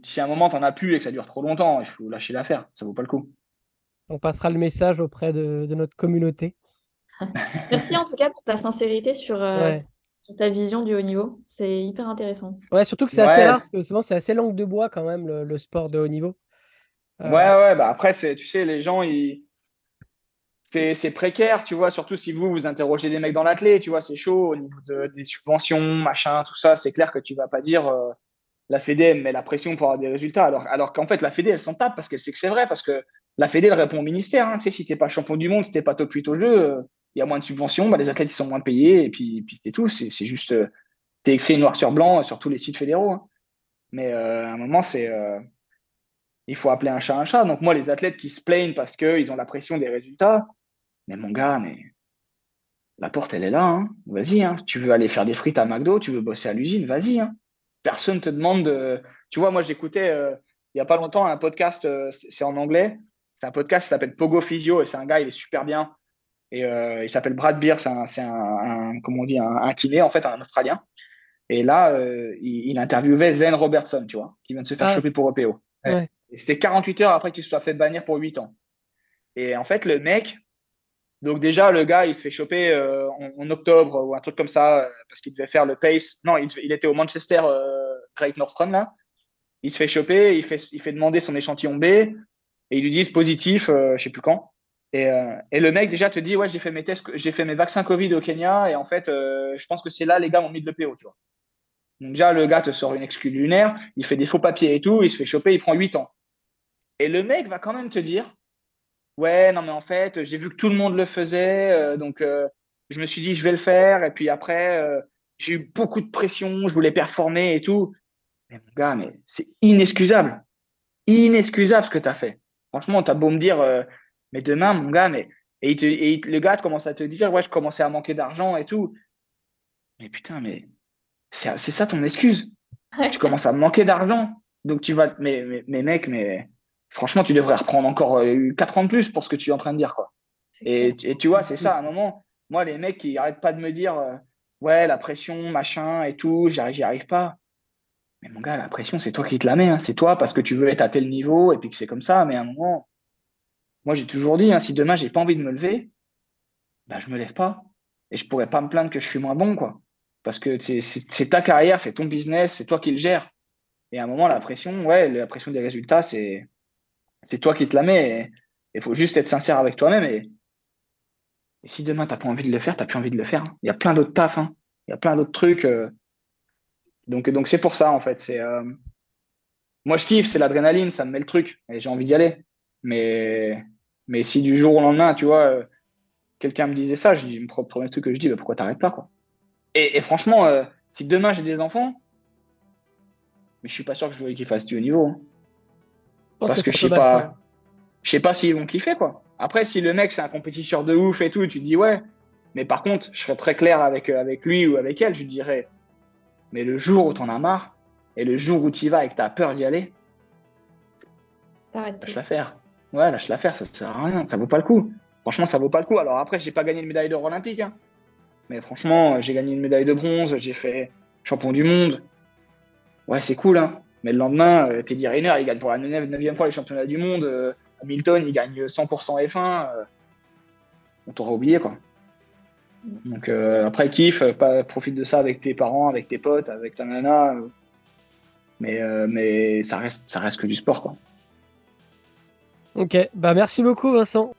si à un moment tu n'en as plus et que ça dure trop longtemps, il faut lâcher l'affaire, ça vaut pas le coup. On passera le message auprès de, notre communauté. (laughs) Merci en tout cas pour ta sincérité sur, euh, ta vision du haut niveau. C'est hyper intéressant. Ouais, surtout que c'est assez rare, parce que souvent c'est assez langue de bois quand même, le, sport de haut niveau. Euh, ouais, ouais, bah après, tu sais, les gens, ils... c'est précaire, tu vois, surtout si vous, vous interrogez des mecs dans l'athlète, tu vois, c'est chaud au niveau des subventions, machin, tout ça, c'est clair que tu vas pas dire euh, la Fédé met la pression pour avoir des résultats, alors, alors qu'en fait, la Fédé, elle s'en tape parce qu'elle sait que c'est vrai, parce que la Fédé, elle répond au ministère, hein, tu sais, si t'es pas champion du monde, si t'es pas top 8 au jeu, euh, il y a moins de subventions, bah, les athlètes ils sont moins payés, et puis, c'est tout. C'est juste, euh, tu écrit noir sur blanc sur tous les sites fédéraux. Hein. Mais à un moment, c'est il faut appeler un chat un chat. Donc moi, les athlètes qui se plaignent parce qu'ils ont la pression des résultats, mais mon gars, mais la porte, elle est là. Hein. Vas-y, hein. tu veux aller faire des frites à McDo, tu veux bosser à l'usine, vas-y. Hein. Personne te demande de... Tu vois, moi, j'écoutais euh, il n'y a pas longtemps un podcast, euh, c'est en anglais. C'est un podcast qui s'appelle Pogo Physio et c'est un gars, il est super bien. Et euh, il s'appelle Brad Beer, c'est un, comment on dit, un, kiné, en fait, un Australien. Et là, il, interviewait Zen Robertson, tu vois, qui vient de se faire ah. choper pour EPO. C'était 48 heures après qu'il se soit fait bannir pour 8 ans. Et en fait, le mec, donc déjà, le gars, il se fait choper euh, en, octobre ou un truc comme ça, euh, parce qu'il devait faire le pace. Non, il, était au Manchester euh, Great Northern, là. Il se fait choper, il fait, il fait demander son échantillon B, et ils lui disent positif, je sais plus quand. Et, et, le mec déjà te dit, ouais, j'ai fait mes tests, j'ai fait mes vaccins Covid au Kenya, et en fait, je pense que c'est là, les gars m'ont mis de l'EPO, tu vois. Donc déjà, le gars te sort une excuse lunaire, il fait des faux papiers et tout, il se fait choper, il prend 8 ans. Et le mec va quand même te dire, ouais, non, mais en fait, j'ai vu que tout le monde le faisait, euh, donc euh, je me suis dit, je vais le faire. Et puis après, euh, j'ai eu beaucoup de pression, je voulais performer et tout. Mais mon gars, mais c'est inexcusable. Inexcusable ce que tu as fait. Franchement, tu as beau me dire, mais demain, mon gars, mais. Et, le gars commence à te dire, ouais, je commençais à manquer d'argent et tout. Mais putain, mais c'est ça ton excuse. Tu commences à manquer d'argent. Donc tu vas. Mais, mais, mais mec, mais franchement, tu devrais reprendre encore 4 euh, ans de plus pour ce que tu es en train de dire. Quoi. Et, tu vois, c'est ça, à un moment, moi, les mecs qui arrêtent pas de me dire, euh, ouais, la pression, machin et tout, j'y arrive, arrive pas. Mais mon gars, la pression, c'est toi qui te la mets. Hein. C'est toi parce que tu veux être à tel niveau et puis que c'est comme ça. Mais à un moment, moi, j'ai toujours dit, hein, si demain, j'ai pas envie de me lever, bah, je me lève pas. Et je pourrais pas me plaindre que je suis moins bon, quoi. Parce que c'est ta carrière, c'est ton business, c'est toi qui le gères. Et à un moment, la pression, ouais, la pression des résultats, c'est toi qui te la mets. Il faut juste être sincère avec toi-même. Et, si demain, tu n'as pas envie de le faire, tu n'as plus envie de le faire. Hein. Il y a plein d'autres tafs. Hein. Il y a plein d'autres trucs. Euh. Donc, donc c'est pour ça, en fait. Euh, Moi, je kiffe, c'est l'adrénaline, ça me met le truc. Et j'ai envie d'y aller. Mais... Mais si du jour au lendemain, tu vois, euh, quelqu'un me disait ça, je dis, le premier truc que je dis, bah, pourquoi t'arrêtes pas, quoi? Et, franchement, si demain j'ai des enfants, mais je suis pas sûr que je voudrais qu'ils fassent du haut niveau. Hein. Parce que, je sais pas, je sais pas s'ils vont kiffer quoi. Après, si le mec c'est un compétiteur de ouf et tout, tu te dis ouais. Mais par contre, je serais très clair avec, euh, avec lui ou avec elle, je dirais, mais le jour où t'en as marre et le jour où tu y vas et que t'as peur d'y aller, lâche l'affaire. Ouais, lâche l'affaire, ça sert à rien, ça vaut pas le coup. Franchement, ça vaut pas le coup. Alors après, j'ai pas gagné de médaille d'or olympique, hein. mais franchement, j'ai gagné une médaille de bronze, j'ai fait champion du monde. Ouais, c'est cool, hein. Mais le lendemain, euh, Teddy Riner, il gagne pour la neuvième fois les championnats du monde. Euh, Hamilton, il gagne 100% F1. Euh, on t'aura oublié, quoi. Donc après, kiffe, profite de ça avec tes parents, avec tes potes, avec ta nana. mais, mais ça, reste, ça reste que du sport, quoi. Ok, bah merci beaucoup, Vincent.